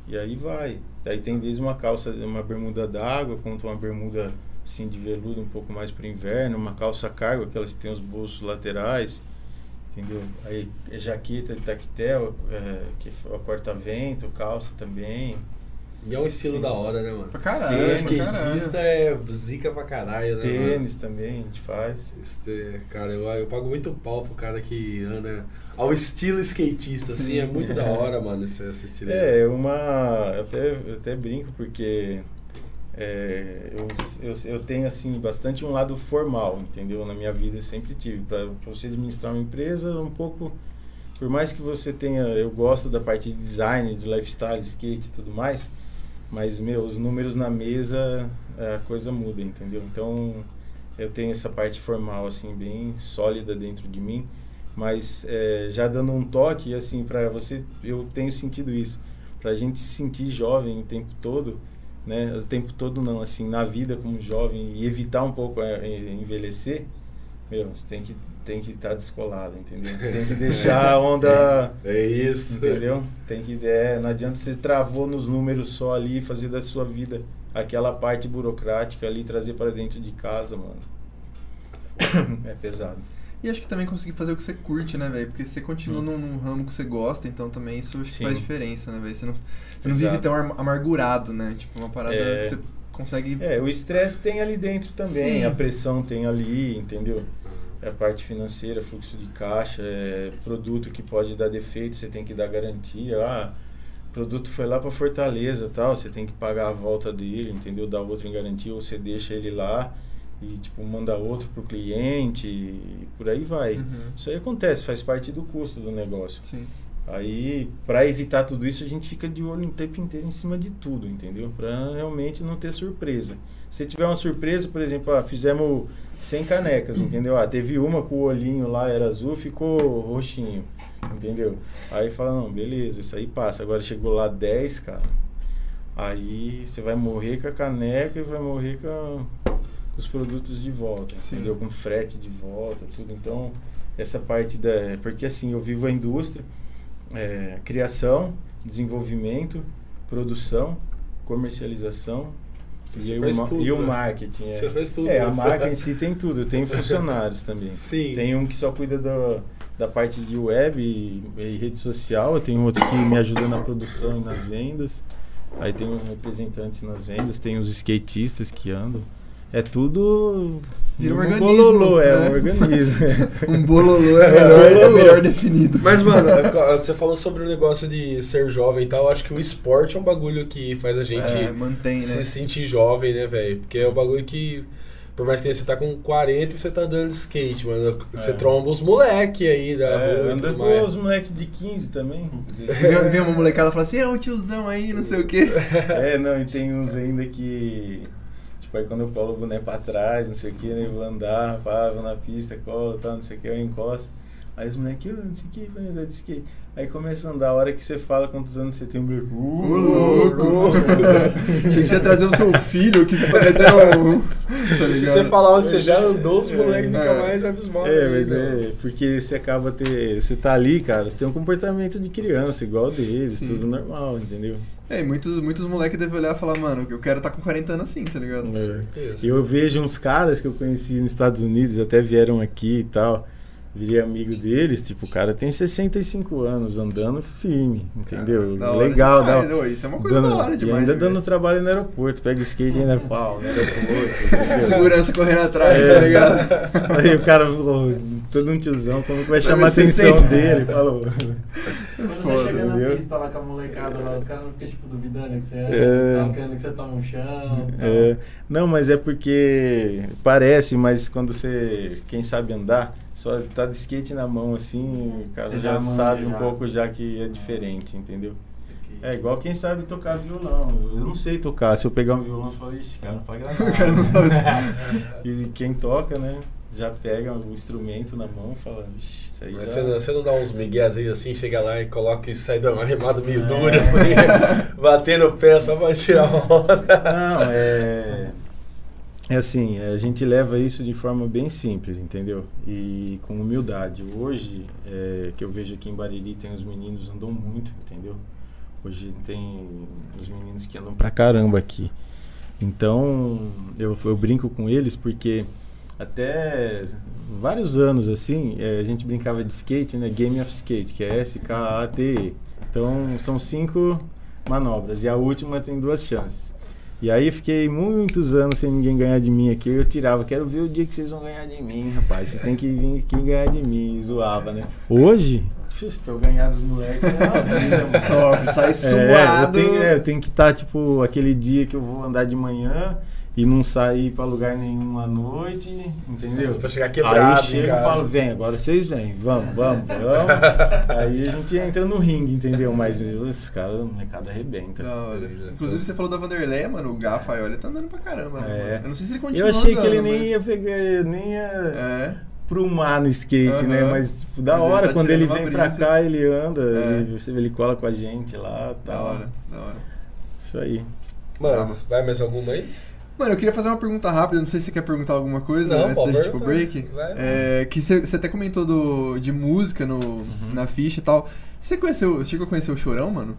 E aí vai. Aí tem desde uma calça, uma bermuda d'água, quanto uma bermuda assim de veludo um pouco mais para inverno, uma calça cargo, aquelas que tem os bolsos laterais, entendeu? Aí é jaqueta de tactel, é, que é a corta-vento, calça também. E é um estilo Sim. da hora, né, mano? Pra caralho, Ser skatista é zica pra caralho, né, mano? Tênis também a gente faz. Este, cara, eu, eu pago muito pau pro cara que anda ao estilo skatista, assim, Sim. é muito da hora, mano, esse, esse estilo. aí. É, uma. Eu até, eu até brinco porque é, eu, eu, eu tenho assim bastante um lado formal, entendeu? Na minha vida eu sempre tive. Para você administrar uma empresa, um pouco. Por mais que você tenha. Eu gosto da parte de design, de lifestyle, skate e tudo mais. Mas, meu, os números na mesa, a coisa muda, entendeu? Então, eu tenho essa parte formal, assim, bem sólida dentro de mim. Mas, é, já dando um toque, assim, para você, eu tenho sentido isso. Pra gente se sentir jovem o tempo todo, né? O tempo todo não, assim, na vida como jovem e evitar um pouco é, é, envelhecer, meu, você tem que tem que estar descolado, entendeu? Você tem que deixar a onda É isso. Entendeu? Tem que é, não adianta você travou nos números só ali, fazer da sua vida aquela parte burocrática ali, trazer para dentro de casa, mano. É pesado. E acho que também conseguir fazer o que você curte, né, velho? Porque você continua Hum. num, num ramo que você gosta, então também isso Sim. faz diferença, né, velho? Você não, você não vive tão am- amargurado, né? Tipo, uma parada É. que você consegue. É, o estresse tem ali dentro também, Sim. a pressão tem ali, entendeu? É a parte financeira, fluxo de caixa, é produto que pode dar defeito, você tem que dar garantia. Ah, o produto foi lá para Fortaleza, tal, você tem que pagar a volta dele, entendeu? Dar outro em garantia ou você deixa ele lá e tipo manda outro pro cliente e por aí vai. Uhum. Isso aí acontece, faz parte do custo do negócio. Sim. Aí, para evitar tudo isso, a gente fica de olho o tempo inteiro em cima de tudo, entendeu? Para realmente não ter surpresa. Se tiver uma surpresa, por exemplo, ah, fizemos 100 canecas, entendeu? Ah, teve uma com o olhinho lá, era azul, ficou roxinho, entendeu? Aí fala, não, beleza, isso aí passa. Agora chegou lá 10, cara. Aí você vai morrer com a caneca e vai morrer com, com os produtos de volta, Sim. entendeu? Com frete de volta, tudo. Então, essa parte da. Porque assim, eu vivo a indústria, é, criação, desenvolvimento, produção, comercialização e, o, tudo, e o né? marketing. É. Você faz tudo, É, né? a marca em si tem tudo. Eu tenho funcionários também. Sim. Tem um que só cuida do, da parte de web e, e rede social. Tenho outro que me ajuda na produção e nas vendas. Aí tem um representante nas vendas. Tem os skatistas que andam. É tudo. Vira um um organismo, bololô, é né? um organismo. Um bololô é melhor, é melhor definido. Mas, mano, você falou sobre o negócio de ser jovem e tal. Acho que o esporte é um bagulho que faz a gente É, mantém, né? se sentir jovem, né, velho? Porque é um bagulho que. Por mais que você tá com 40 e você tá andando de skate, mano. Você É. tromba os moleque aí da É, rua anda com mais. os moleques de 15 também. Vem, vem uma molecada e fala assim, é um tiozão aí, não sei o quê. É, não, e tem uns ainda que. Aí quando eu colo o boné pra trás, não sei o que, né? Vou andar, vou na pista, colo, tal, não sei o que, eu encosto. Aí os moleques, "Ô, não sei o que, vai andar de skate. Aí começa a andar, a hora que você fala quantos anos você tem, o moleque. Ô, Uh, louco! Achei que você ia trazer o seu filho, que você vai meter um... Tá Se ligado? você falar onde você já andou, os É, moleques nunca é. mais abismaram. É, mas né? é, porque você acaba ter. Você tá ali, cara, você tem um comportamento de criança, igual deles, Sim. tudo normal, entendeu? É, e muitos, muitos moleques devem olhar e falar, mano, eu quero estar com 40 anos assim, tá ligado? É. certeza. E eu vejo uns caras que eu conheci nos Estados Unidos, até vieram aqui e tal. Virei amigo deles, tipo, o cara tem 65 anos, andando firme, entendeu? Da hora Legal, dá, ô, Isso é uma coisa dando, da hora E demais. ainda de dando trabalho no aeroporto, pega o skate e ainda pau, no aeroporto. entendeu? Segurança correndo atrás, É. tá ligado? Aí o cara, pô, todo um tiozão, como que vai chamar a atenção dele? Falou. Quando você Foda, chega na entendeu? pista lá com a molecada lá, os caras não ficam tipo duvidando que você É. é, tá querendo que você toma um chão. É, não, mas é porque parece, mas quando você, quem sabe andar, só tá de skate na mão assim, o cara Você já, já sabe um pouco já que é diferente, entendeu? É igual quem sabe tocar violão. Eu não sei tocar. Se eu pegar um violão, eu falo, ixi, cara, não pode gravar. O cara não sabe. e quem toca, né, já pega o instrumento na mão e fala, ixi, isso aí Mas já... você, não- você não dá uns migués aí assim, chega lá e coloca e sai dando uma remada meio É. dura, assim, batendo o pé só pra tirar a onda. Não, é. É assim, a gente leva isso de forma bem simples, entendeu? E com humildade. Hoje, é, que eu vejo aqui em Bariri, tem os meninos andam muito, entendeu? Hoje tem os meninos que andam pra caramba aqui. Então, eu, eu brinco com eles porque até vários anos assim, eh, a gente brincava de skate, né? Game of Skate, que é S-K-A-T-E. Então, são cinco manobras e a última tem duas chances. E aí fiquei muitos anos sem ninguém ganhar de mim aqui. Eu tirava, quero ver o dia que vocês vão ganhar de mim, rapaz. Vocês têm que vir aqui ganhar de mim. E zoava, né? Hoje, pra eu ganhar dos moleques, é. Sofre, sai É, eu suado. tenho, é, eu tenho que estar, tipo, aquele dia que eu vou andar de manhã e não sair pra lugar nenhum à noite, entendeu? Pra chegar quebrado Aí chega e falo, vem, agora vocês vêm, vamos, vamos, vamos. Aí a gente entra no ringue, entendeu? Mas esses caras, o mercado arrebenta. Da hora. Inclusive, você falou da Vanderlei, mano. O Gafael, ele tá andando pra caramba. né, É. mano? Eu não sei se ele continua Eu achei que ele andando, nem mas- ia pegar, nem ia É. prumar no skate, né? Aham. Mas tipo, da Mas ele hora, tá quando ele vem pra cá, ele anda, É. ele, você vê, ele cola com a gente lá e Da tal. hora, da hora. Isso aí. Mano, vai mais alguma aí? Mano, eu queria fazer uma pergunta rápida, não sei se você quer perguntar alguma coisa Não, antes pode da gente ir pro break. Vai. É, que você, até comentou do, de música no, Uhum. na ficha e tal. Você conheceu, você chegou a conhecer o Chorão, mano?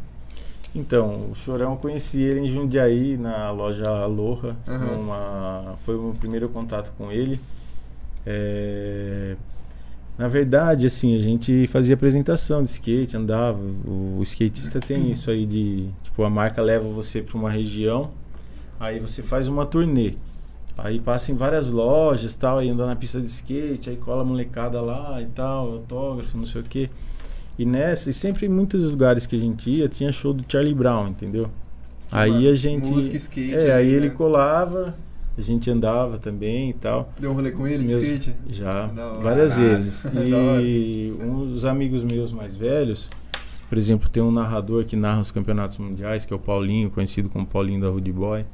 Então, o Chorão eu conheci ele em Jundiaí, na loja Aloha. Aham. numa- foi o meu primeiro contato com ele. É, Na verdade, assim, a gente fazia apresentação de skate, andava. O, o skatista tem isso aí de. Tipo, a marca leva você para uma região, aí você faz uma turnê. Aí passa em várias lojas tal, aí anda na pista de skate, aí cola a molecada lá e tal, autógrafo, não sei o quê. E nessa, e sempre em muitos lugares que a gente ia, tinha show do Charlie Brown, entendeu? Aí Uma a gente. música, skate É, aí ali, ele né? colava, a gente andava também e tal. Deu um rolê com ele, Meus- skate? Já, várias Caralho. vezes. E uns amigos meus mais velhos, por exemplo, tem um narrador que narra os campeonatos mundiais, que é o Paulinho, conhecido como Paulinho da Rude Boy.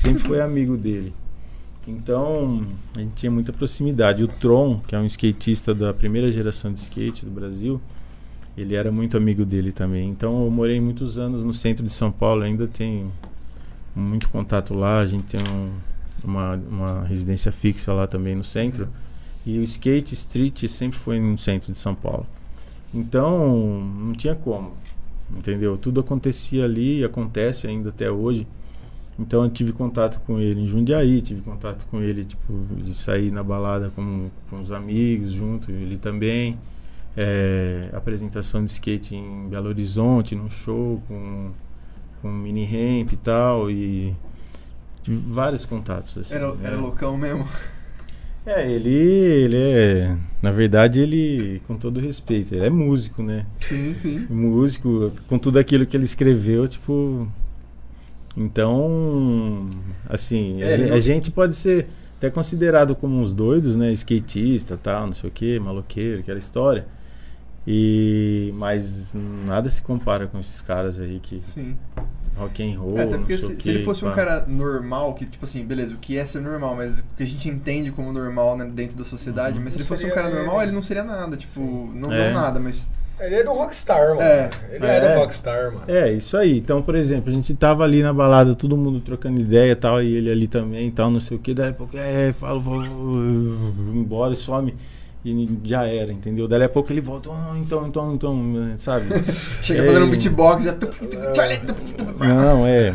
Sempre foi amigo dele. Então, a gente tinha muita proximidade. O Tron, que é um skatista da primeira geração de skate do Brasil, ele era muito amigo dele também. Então, eu morei muitos anos no centro de São Paulo, ainda tenho muito contato lá. A gente tem um- uma, uma residência fixa lá também no centro. E o skate street sempre foi no centro de São Paulo. Então, não tinha como. Entendeu? Tudo acontecia ali, acontece ainda até hoje. Então eu tive contato com ele em Jundiaí, tive contato com ele, tipo, de sair na balada com, com os amigos junto, ele também. É, apresentação de skate em Belo Horizonte, num show com, com mini ramp e tal. E tive vários contatos. Assim, Era, né? era loucão mesmo? É, ele, ele é. Na verdade, ele, com todo respeito, ele é músico, né? Sim, sim. Músico, com tudo aquilo que ele escreveu, tipo. Então, assim, É, a, não- a gente pode ser até considerado como uns doidos, né? Skatista, tal, não sei o que, maloqueiro, aquela história. E mas nada se compara com esses caras aí que Sim. rock and roll, É, até porque não sei se, o se ele quê, fosse um pá. cara normal, que, tipo assim, beleza, o que é ser normal, mas o que a gente entende como normal né, dentro da sociedade, Uhum. mas se ele fosse um cara normal, ele não seria nada, tipo, não, É. não nada, mas. Ele é do Rockstar, mano. É. Ele é, É. do Rockstar, mano. É, isso aí. Então, por exemplo, a gente tava ali na balada, todo mundo trocando ideia e tal, e ele ali também e tal, não sei o que. Daí a pouco, é, falo, vou vou embora e some. E já era, entendeu? Daí a pouco ele volta, "Ah, então, então, então, sabe? Chega É, fazendo um beatbox, já. Não, é.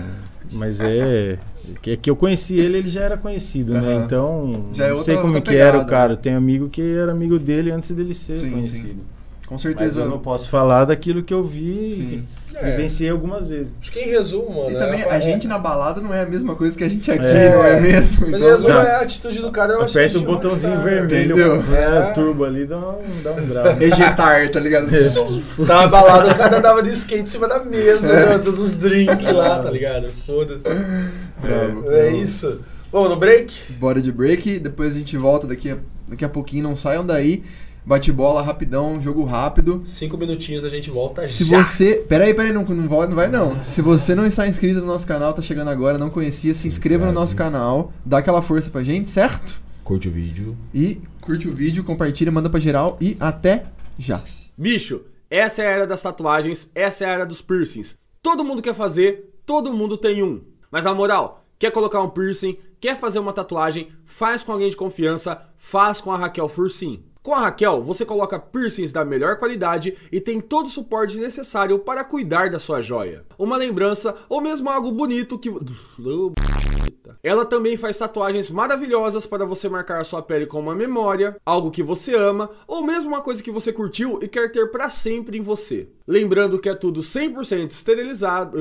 Mas é. Que, é que eu conheci ele, ele já era conhecido, né? Aham. Então, Já é não outra- sei como outra que era o pegada, cara. Tem amigo que era amigo dele antes dele ser Sim, conhecido. Com Mas certeza. eu não posso falar daquilo que eu vi Sim. e É. vivenciei algumas vezes. Acho que em resumo, mano. E também, é- a gente na balada não é a mesma coisa que a gente aqui, É. não é mesmo? Mas em Então, resumo, Não. é a atitude do cara. é uma Aperta o botãozinho vermelho, Entendeu? né, É. turbo ali, dá um, dá um grau. ejetar, tá ligado? Tava balado, o cara andava de skate em cima da mesa, É. né, todos os drinks lá, tá ligado? Foda-se. É bravo. isso. Vamos no break? Bora de break, depois a gente volta daqui a, daqui a pouquinho, não saiam daí. Bate bola rapidão, jogo rápido. Cinco minutinhos a gente volta Se já. você. Peraí, peraí, não, não, vai, não vai não. Se você não está inscrito no nosso canal, tá chegando agora, não conhecia, se inscreva no nosso canal, dá aquela força pra gente, certo? Curte o vídeo. E curte o vídeo, compartilha, manda pra geral e até já. Bicho, essa é a era das tatuagens, essa é a era dos piercings. Todo mundo quer fazer, todo mundo tem um. Mas na moral, quer colocar um piercing, quer fazer uma tatuagem, faz com alguém de confiança, faz com a Raquel Fursim. Com a Raquel, você coloca piercings da melhor qualidade e tem todo o suporte necessário para cuidar da sua joia. Uma lembrança ou mesmo algo bonito que. Ela também faz tatuagens maravilhosas para você marcar a sua pele com uma memória, algo que você ama ou mesmo uma coisa que você curtiu e quer ter para sempre em você. Lembrando que é tudo 100% esterilizado.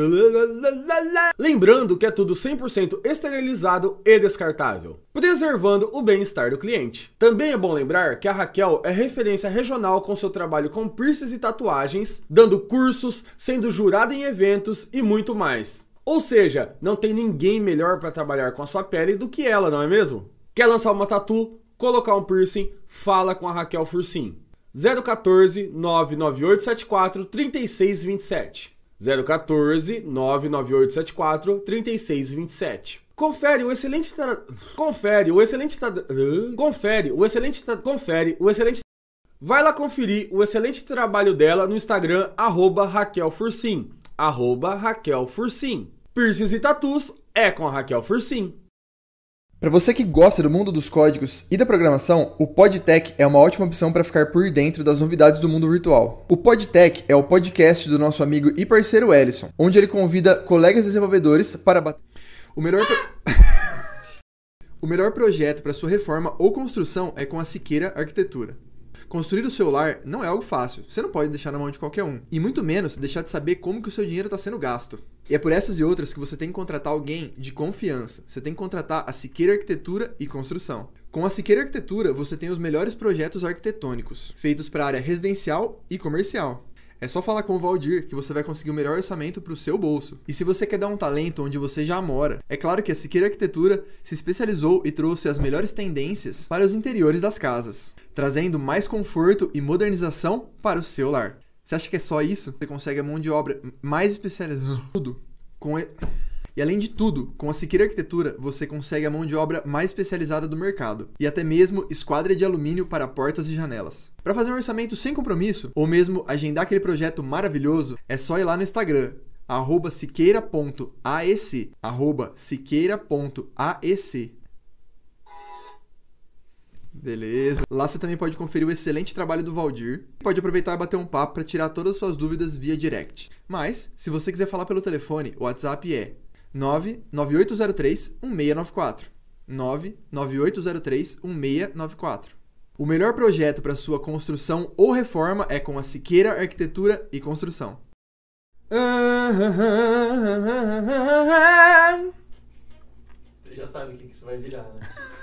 Lembrando que é tudo 100% esterilizado e descartável, preservando o bem-estar do cliente. Também é bom lembrar que a Raquel é referência regional com seu trabalho com piercings e tatuagens, dando cursos, sendo jurada em eventos e muito mais. Ou seja, não tem ninguém melhor para trabalhar com a sua pele do que ela, não é mesmo? Quer lançar uma tatu, colocar um piercing? Fala com a Raquel Fursim. 014 99874 3627. 014 99874 3627. Confere o excelente tra... confere o excelente tra... confere o excelente tra... confere o excelente Vai lá conferir o excelente trabalho dela no Instagram arroba Raquel Fursim, arroba Raquel Fursim. Piercings e Tatus é com a Raquel Fursim. Para você que gosta do mundo dos códigos e da programação, o PodTech é uma ótima opção para ficar por dentro das novidades do mundo virtual. O PodTech é o podcast do nosso amigo e parceiro Ellison, onde ele convida colegas desenvolvedores para bater. O melhor. O melhor projeto para sua reforma ou construção é com a Siqueira Arquitetura. Construir o seu lar não é algo fácil. Você não pode deixar na mão de qualquer um. E muito menos deixar de saber como que o seu dinheiro está sendo gasto. E é por essas e outras que você tem que contratar alguém de confiança. Você tem que contratar a Siqueira Arquitetura e Construção. Com a Siqueira Arquitetura, você tem os melhores projetos arquitetônicos, feitos para a área residencial e comercial. É só falar com o Valdir que você vai conseguir o melhor orçamento para o seu bolso. E se você quer dar um talento onde você já mora, é claro que a Siqueira Arquitetura se especializou e trouxe as melhores tendências para os interiores das casas trazendo mais conforto e modernização para o seu lar. Você acha que é só isso? Você consegue a mão de obra mais especializada. Tudo. Com e... e além de tudo, com a Siqueira Arquitetura, você consegue a mão de obra mais especializada do mercado. E até mesmo esquadra de alumínio para portas e janelas. Para fazer um orçamento sem compromisso, ou mesmo agendar aquele projeto maravilhoso, é só ir lá no Instagram, arroba siqueira.aec, arroba siqueira.aec. Beleza. Lá você também pode conferir o excelente trabalho do Valdir. Pode aproveitar e bater um papo para tirar todas as suas dúvidas via direct. Mas, se você quiser falar pelo telefone, o WhatsApp é 99803 1694. 99803 1694. O melhor projeto para sua construção ou reforma é com a Siqueira Arquitetura e Construção. Você já sabe o que isso vai virar, né?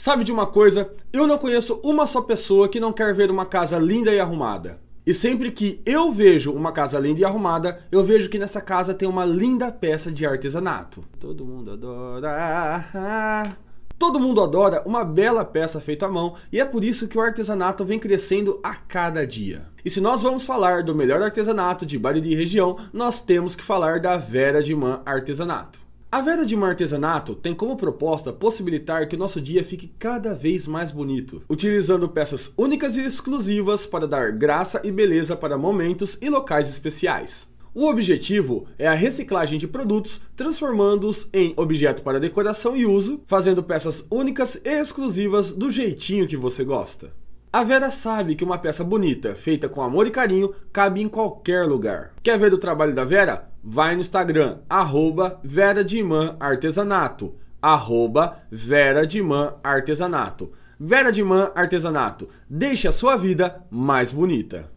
Sabe de uma coisa? Eu não conheço uma só pessoa que não quer ver uma casa linda e arrumada. E sempre que eu vejo uma casa linda e arrumada, eu vejo que nessa casa tem uma linda peça de artesanato. Todo mundo adora. Todo mundo adora uma bela peça feita à mão e é por isso que o artesanato vem crescendo a cada dia. E se nós vamos falar do melhor artesanato de Bariri região, nós temos que falar da Vera de Man Artesanato. A Vera de Mar Artesanato tem como proposta possibilitar que o nosso dia fique cada vez mais bonito, utilizando peças únicas e exclusivas para dar graça e beleza para momentos e locais especiais. O objetivo é a reciclagem de produtos, transformando-os em objeto para decoração e uso, fazendo peças únicas e exclusivas do jeitinho que você gosta. A Vera sabe que uma peça bonita, feita com amor e carinho, cabe em qualquer lugar. Quer ver o trabalho da Vera? Vai no Instagram, arroba Vera de Imã Artesanato. Arroba Vera de Imã Artesanato. Vera de Artesanato. Deixe a sua vida mais bonita.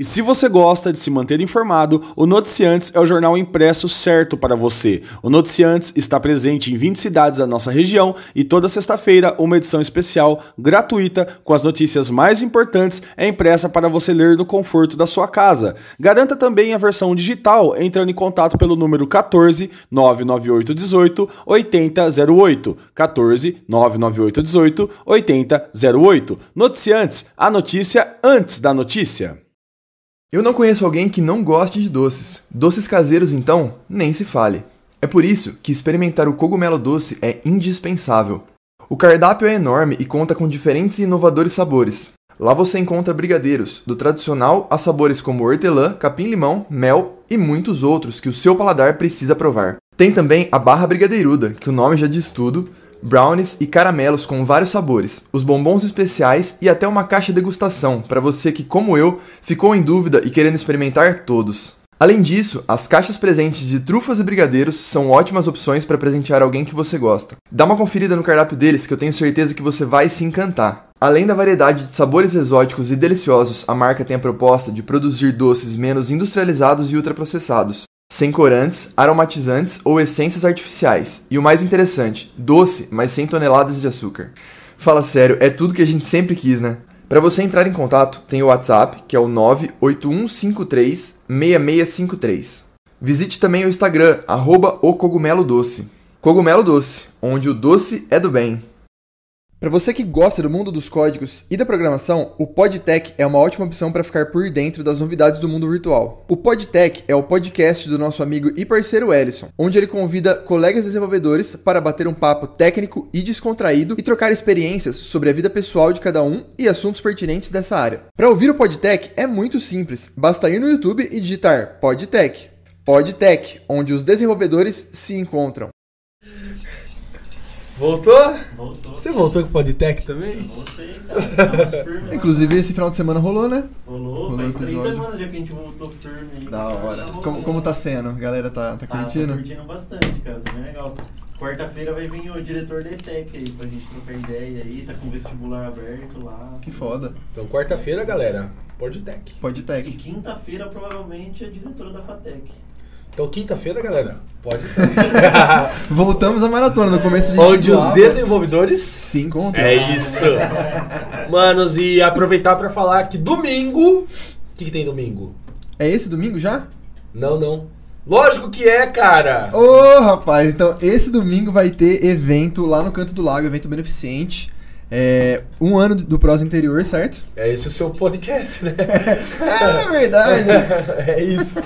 E se você gosta de se manter informado, o Noticiantes é o jornal impresso certo para você. O Noticiantes está presente em 20 cidades da nossa região e toda sexta-feira uma edição especial gratuita com as notícias mais importantes é impressa para você ler no conforto da sua casa. Garanta também a versão digital entrando em contato pelo número 14 998 18 8008. 14 998 18 8008. Noticiantes, a notícia antes da notícia. Eu não conheço alguém que não goste de doces. Doces caseiros, então, nem se fale. É por isso que experimentar o cogumelo doce é indispensável. O cardápio é enorme e conta com diferentes e inovadores sabores. Lá você encontra brigadeiros, do tradicional a sabores como hortelã, capim-limão, mel e muitos outros que o seu paladar precisa provar. Tem também a barra brigadeiruda, que o nome já diz tudo, brownies e caramelos com vários sabores, os bombons especiais e até uma caixa degustação para você que, como eu, ficou em dúvida e querendo experimentar todos. Além disso, as caixas presentes de trufas e brigadeiros são ótimas opções para presentear alguém que você gosta. Dá uma conferida no cardápio deles que eu tenho certeza que você vai se encantar. Além da variedade de sabores exóticos e deliciosos, a marca tem a proposta de produzir doces menos industrializados e ultraprocessados, sem corantes, aromatizantes ou essências artificiais. E o mais interessante, doce, mas sem toneladas de açúcar. Fala sério, é tudo que a gente sempre quis, né? Para você entrar em contato, tem o WhatsApp, que é o 981536653. Visite também o Instagram, arroba o Cogumelo Doce. Cogumelo Doce, onde o doce é do bem. Para você que gosta do mundo dos códigos e da programação, o PodTech é uma ótima opção para ficar por dentro das novidades do mundo virtual. O PodTech é o podcast do nosso amigo e parceiro Ellison, onde ele convida colegas desenvolvedores para bater um papo técnico e descontraído e trocar experiências sobre a vida pessoal de cada um e assuntos pertinentes dessa área. Para ouvir o PodTech é muito simples, basta ir no YouTube e digitar PodTech. PodTech, onde os desenvolvedores se encontram. Voltou? Voltou. Você voltou com o Podtech também? Voltei, cara. Firmes lá. Inclusive, esse final de semana rolou, né? Rolou, rolou faz três semanas já que a gente voltou firme aí. Da hora. Tá Como, como tá sendo? A galera tá, tá Tá, curtindo? Tá curtindo bastante, cara. Tá bem legal. Quarta-feira vai vir o diretor da ETEC aí pra gente trocar ideia aí. Tá com o vestibular aberto lá. Que foda. Então, quarta-feira, galera, Podtech. E PodTech. quinta-feira provavelmente é a diretora da FATEC. Então, quinta-feira, galera, Podtech. Voltamos à maratona. No começo a gente Onde os desenvolvedores se encontram. É isso. Manos, e aproveitar pra falar que domingo. O que, que tem domingo? É esse domingo já? Não, não. Lógico que é, cara. Ô, rapaz, então esse domingo vai ter evento lá no Canto do Lago, evento beneficente. É, um ano do Prosa Interior, certo? É esse o seu podcast, né? É verdade. é isso.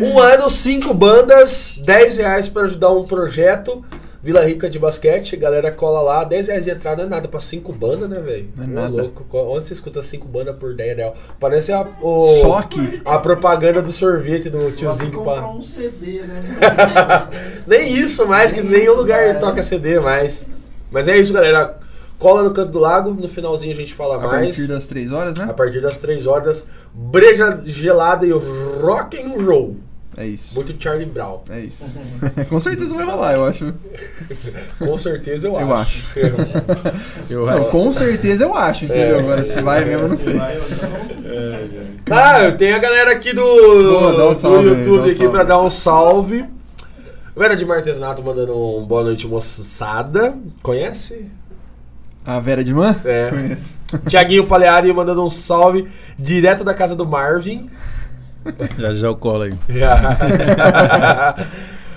Um ano, cinco bandas, 10 reais pra ajudar um projeto. Vila Rica de basquete, galera cola lá, 10 reais de entrada não é nada pra cinco bandas, né, velho? Não é nada. louco, co- onde você escuta cinco bandas por 10 reais? Parece a, o, Só que. a propaganda do sorvete do tiozinho que comprar pa- um CD, né? Nem isso mais, que Nem nenhum isso, lugar cara. toca CD mais. Mas é isso, galera. Cola no canto do lago, no finalzinho a gente fala A mais. partir das 3 horas, A né? partir das 3 horas, breja gelada e rock and roll. É isso. Muito Charlie Brown. É isso. Com certeza vai rolar, eu acho. Com certeza eu, Eu acho. Eu Não, acho. com certeza eu acho, entendeu? É. Agora se vai mesmo, eu não sei. Vai não. ah, eu tenho a galera aqui do, Boa, dá um do salve aí, YouTube dá um aqui salve. pra dar um salve. Vera de Martesnato mandando um boa noite, moçada. Conhece? A Vera de Man? É. Conheço. Tiaguinho Paleari mandando um salve direto da casa do Marvin. Já já eu colo aí.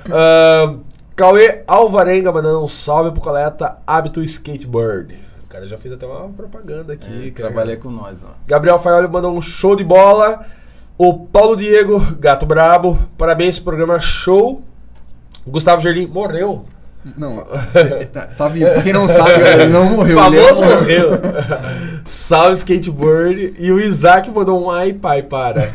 Ahn, Cauê Alvarenga mandando um salve pro coleta Hábito Skateboard. O cara já fez até uma propaganda aqui. cara. Trabalhei com nós, ó. Gabriel Faioli mandou um show de bola. O Paulo Diego, gato brabo. Parabéns, esse programa é show. Gustavo Jardim morreu. Não, tá, tá vivo. Pra quem não sabe, ele não morreu. ele Famoso é- morreu. Salve skateboard. E o Isaac mandou um ai pai para.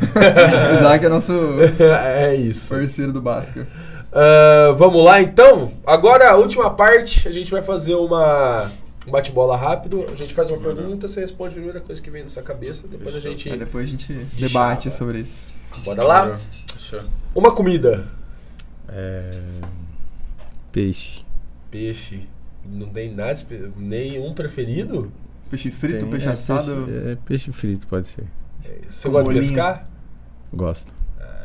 O Isaac é nosso é isso. parceiro do Basca. Ah, vamos lá então. Agora a última parte, a gente vai fazer uma um bate-bola rápido. A gente faz uma pergunta, você responde a primeira coisa que vem na sua cabeça, depois a gente Aí depois a gente De debate chapa. sobre isso. bora lá. Fechou. Uma comida. É... Peixe. Peixe. Não tem nada, nenhum preferido? Peixe frito, Tem- peixe é, assado. Peixe, é peixe frito, pode ser. Você Com gosta de bolinho. pescar? Gosto.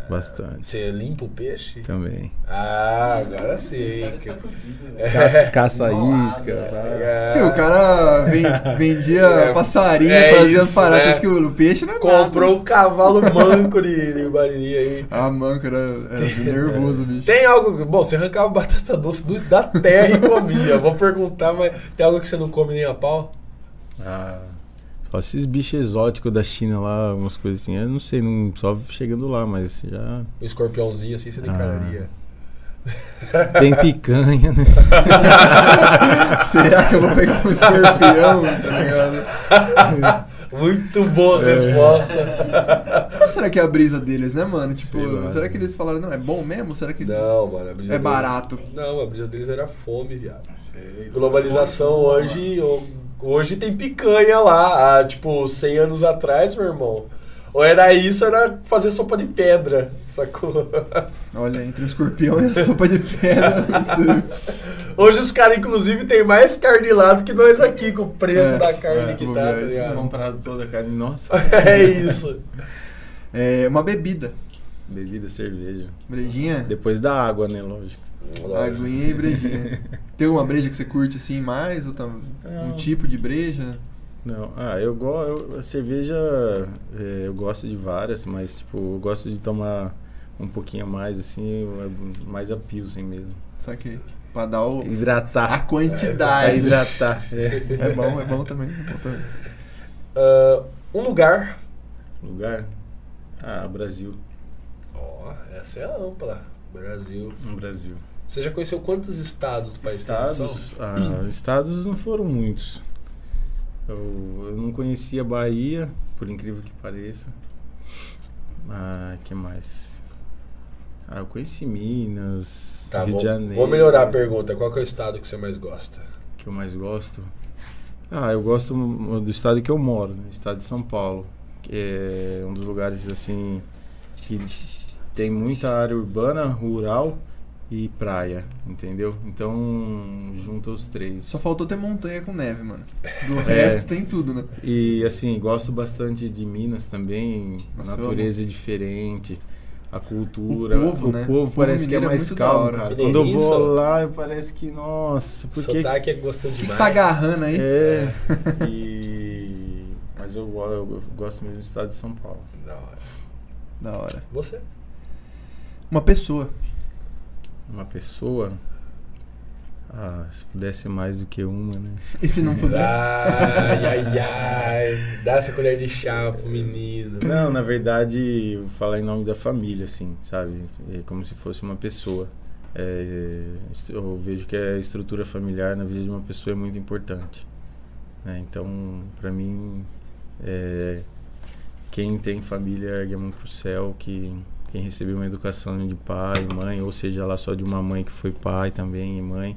Bastante. Você limpa o peixe? Também. Ah, agora sim. Comida, É. Caça, caça isca. né? tá? É. Fio, o cara ven- vendia É, passarinho, é fazia as isso, paradas. né? Acho que o peixe não é Comprou nada. um cavalo manco de, de Bariri aí. A manca era, era nervoso, bicho. Tem algo. Bom, você arrancava batata doce do- da terra e comia. Vou perguntar, mas tem algo que você não come nem a pau? Ah, só esses bichos exóticos da China lá, umas coisas assim. Eu não sei, não, só chegando lá, mas já. Um escorpiãozinho assim você declararia. Tem picanha, né? Será que eu vou pegar um escorpião, tá ligado? Muito boa É. resposta. Qual será que é a brisa deles, né, mano? Tipo, Sei lá. será que eles falaram, não, é bom mesmo? Será que. Não, mano, a brisa É deles- barato. Não, a brisa deles era fome, viado. Globalização hoje, hoje tem picanha lá. Há, tipo, 100 anos atrás, meu irmão. Ou era isso, ou era fazer sopa de pedra, sacou? Olha, entre um escorpião e a sopa de pedra, sei. Hoje os caras, inclusive, tem mais carne lá do que nós aqui, com o preço É, da carne é, que tá, ver tá isso ligado? Comprado toda a carne. Nossa. É isso. É uma bebida. Bebida, cerveja. Brejinha? Depois da água, né? Lógico. Aguinha e brejinha. Tem alguma breja que você curte assim mais? Ou tá, um Não. tipo de breja? Não, ah, eu gosto. A cerveja, é, eu gosto de várias, mas tipo, eu gosto de tomar um pouquinho a mais, assim, é mais a Pilsen mesmo. Só que pra dar o, a Hidratar. Pra quantidade. hidratar. É. É bom, é bom também. É bom também. Ah, um lugar. Lugar? Ah, Brasil. Ó, essa é a ampla. Brasil. No Brasil. Você já conheceu quantos estados do país? Estados, ah, estados não foram muitos. Eu, eu não conhecia Bahia, por incrível que pareça. Ah, que mais? Ah, eu conheci Minas, Tá, Rio vou, de Janeiro. vou melhorar a pergunta. Qual que é o estado que você mais gosta? que eu mais gosto? Ah, eu gosto do estado que eu moro, né? estado de São Paulo, que é um dos lugares assim que tem muita área urbana, rural e praia, entendeu? Então junta os três. Só faltou ter montanha com neve, mano. Do É. resto tem tudo, né? E assim, gosto bastante de Minas também, Nossa, a eu natureza é diferente, a cultura, O povo, né? O povo povo parece que é é mais calmo, cara. Quando eu vou lá, eu parece que, nossa, por que que Sotaque é gostoso O demais. que tá agarrando aí? É. e mas eu, go- eu gosto mesmo do estado de São Paulo. Da hora. Da hora. Você? Uma pessoa. Uma pessoa ah, se pudesse mais do que uma, né? E se não puder? Ai, ai, ai. Dá essa colher de chá pro menino. Não, na verdade, falar em nome da família, assim, sabe? É como se fosse uma pessoa. É, eu vejo que a estrutura familiar na vida de uma pessoa é muito importante. né? Então, para mim, é, quem tem família ergue a mão pro céu, que quem recebeu uma educação de pai, mãe, ou seja lá só de uma mãe que foi pai também e mãe,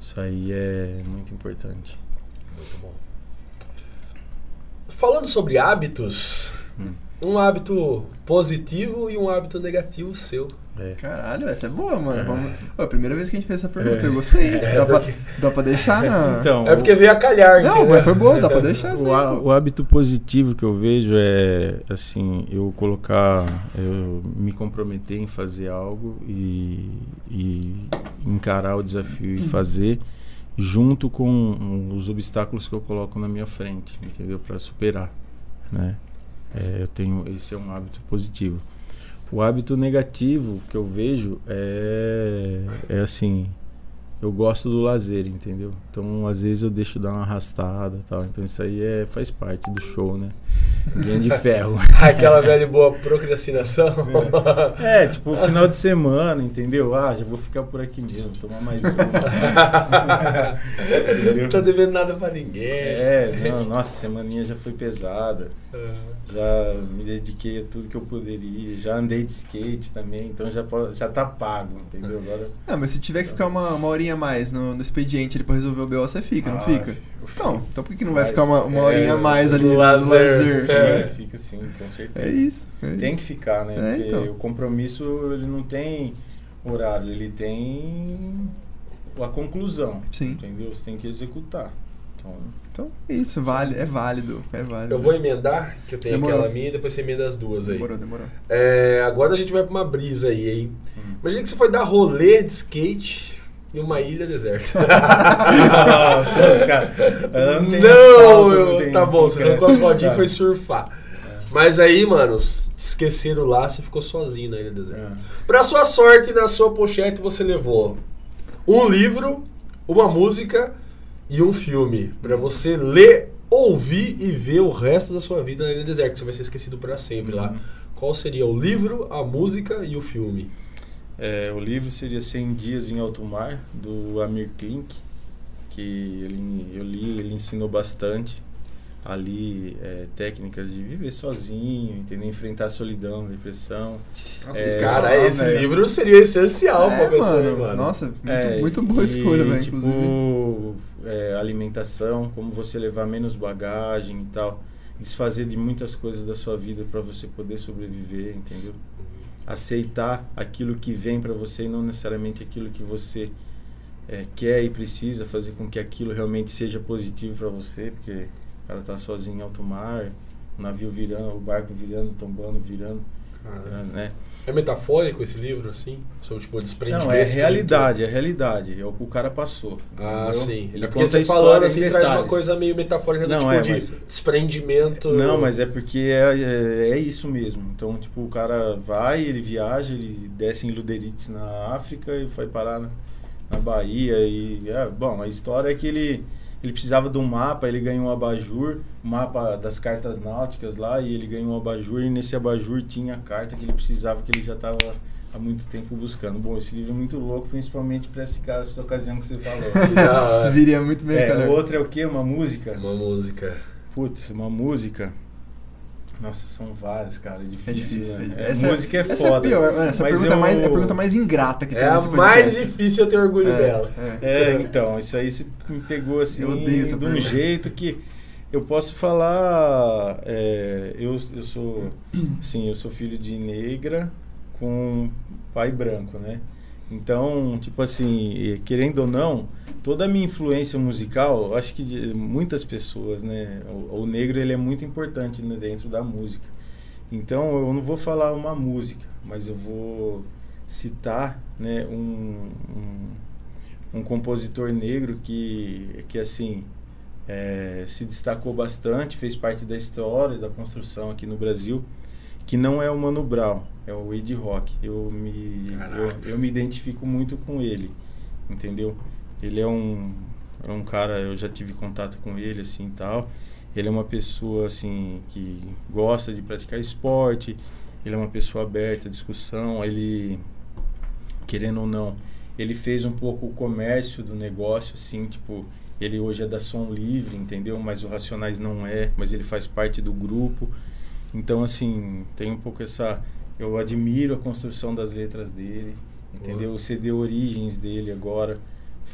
isso aí é muito importante. Muito bom. Falando sobre hábitos, Hum. Um hábito positivo e um hábito negativo seu. É. Caralho, essa é boa, mano. É. Vamos... Pô, a primeira vez que a gente fez essa pergunta, É. eu gostei. É, dá, porque- pra, dá pra deixar na. Então, É porque veio a calhar, Não, entendeu? mas foi boa, dá pra deixar. O, há- o hábito positivo que eu vejo é assim, eu colocar, eu me comprometer em fazer algo e, e encarar o desafio e fazer junto com os obstáculos que eu coloco na minha frente, entendeu? Para superar, né? É, eu tenho esse é um hábito positivo. O hábito negativo que eu vejo é, é assim, eu gosto do lazer, entendeu? Então, às vezes eu deixo dar uma arrastada tal. Então, isso aí é, faz parte do show, né? Linha de ferro. Aquela velha boa procrastinação. É, tipo, final de semana, entendeu? Ah, já vou ficar por aqui mesmo, tomar mais um. Não tá devendo nada pra ninguém. É, não, nossa, semaninha já foi pesada. Ah. Já me dediquei a tudo que eu poderia. Já andei de skate também, então já, já tá pago, entendeu? Agora. Ah, mas se tiver que ficar uma, uma horinha a mais no, no expediente ali pra resolver o BO, você fica, não Ah, fica? Então, então por que que não vai Mas, ficar uma, uma é, horinha a mais ali no no lazer. lazer? É. É, fica assim, com certeza. É isso. é Tem isso. que ficar, né? É, Porque então. o compromisso ele não tem horário, ele tem a conclusão. Sim. Entendeu? Você tem que executar. Então, Então, é isso, vale, é válido. É válido. Eu vou emendar, que eu tenho Demorou. aquela minha e depois você emenda as duas aí. Demorou, demorou. É, agora a gente vai pra uma brisa aí, hein? Hum. Imagina que você foi dar rolê de skate em uma ilha deserta. Nossa, cara. não Não, eu- não tá bom, você arrancou as rodinhas e Tá. foi surfar. Mas aí, mano, esqueceram lá, você ficou sozinho na ilha deserta. É. Pra sua sorte, na sua pochete você levou um livro, uma música e um filme. Pra você ler, ouvir e ver o resto da sua vida na ilha deserta, você vai ser esquecido pra sempre lá. Uhum. Qual seria o livro, a música e o filme? É, o livro seria 100 Dias em Alto Mar, do Amir Klink, que ele, eu li, ele ensinou bastante. Ali é, técnicas de viver sozinho, entender, enfrentar a solidão, depressão. Nossa, É, Cara, falar, esse velho. livro seria essencial pra É, pessoa, mano. Nossa, muito, É, muito boa e, escolha, velho, tipo, inclusive. é, alimentação, como você levar menos bagagem e tal. Desfazer de muitas coisas da sua vida para você poder sobreviver, entendeu? Aceitar aquilo que vem para você e não necessariamente aquilo que você é, quer e precisa. Fazer com que aquilo realmente seja positivo para você, porque cara tá sozinho em alto mar, o navio virando, o barco virando, tombando, virando, Cara, né? É metafórico esse livro, assim? Sobre, tipo, desprendimento? Não, é realidade, é realidade. É o que o cara passou. Ah, entendeu? sim. Ele é porque você falando assim traz uma coisa meio metafórica do Não, tipo é, de mas- desprendimento. Não, mas é porque é, é, é isso mesmo. Então, tipo, o cara vai, ele viaja, ele desce em Luderites na África e vai parar na, na Bahia. E, é, bom, a história é que ele, ele precisava de um mapa, ele ganhou um abajur, mapa das cartas náuticas lá, e ele ganhou um abajur, e nesse abajur tinha a carta que ele precisava, que ele já estava há muito tempo buscando. Bom, esse livro é muito louco, principalmente para esse caso, essa ocasião que você falou. Viria muito bem, é, cara. o outro é o quê? Uma música? Uma música. Putz, uma música. Nossa, são várias, cara. É difícil. É difícil. né? Essa- música é essa foda. é pior. Essa Mas pergunta é, eu- mais, é a pergunta mais ingrata que É tem a nesse mais difícil eu ter orgulho É, dela. é. É, então, isso aí me pegou assim Eu odeio essa de um pergunta. jeito que eu posso falar. é, eu, eu sou. Sim, eu sou filho de negra com pai branco, né? Então, tipo assim, querendo ou não, toda a minha influência musical, acho que de muitas pessoas, né? O, o negro ele é muito importante né, dentro da música. Então, eu não vou falar uma música, mas eu vou citar, né, um, um, um compositor negro que, que assim, é, se destacou bastante, fez parte da história da construção aqui no Brasil, que não é o Mano Brown, é o Ed Rock. Eu me, eu, eu me identifico muito com ele, entendeu? Ele é um, é um cara, eu já tive contato com ele, assim, tal. Ele é uma pessoa, assim, que gosta de praticar esporte, ele é uma pessoa aberta à discussão, ele, querendo ou não, ele fez um pouco o comércio do negócio, assim, tipo, ele hoje é da Som Livre, entendeu? Mas o Racionais não é, mas ele faz parte do grupo. Então, assim, tem um pouco essa. Eu admiro a construção das letras dele, entendeu? O CD Origens dele agora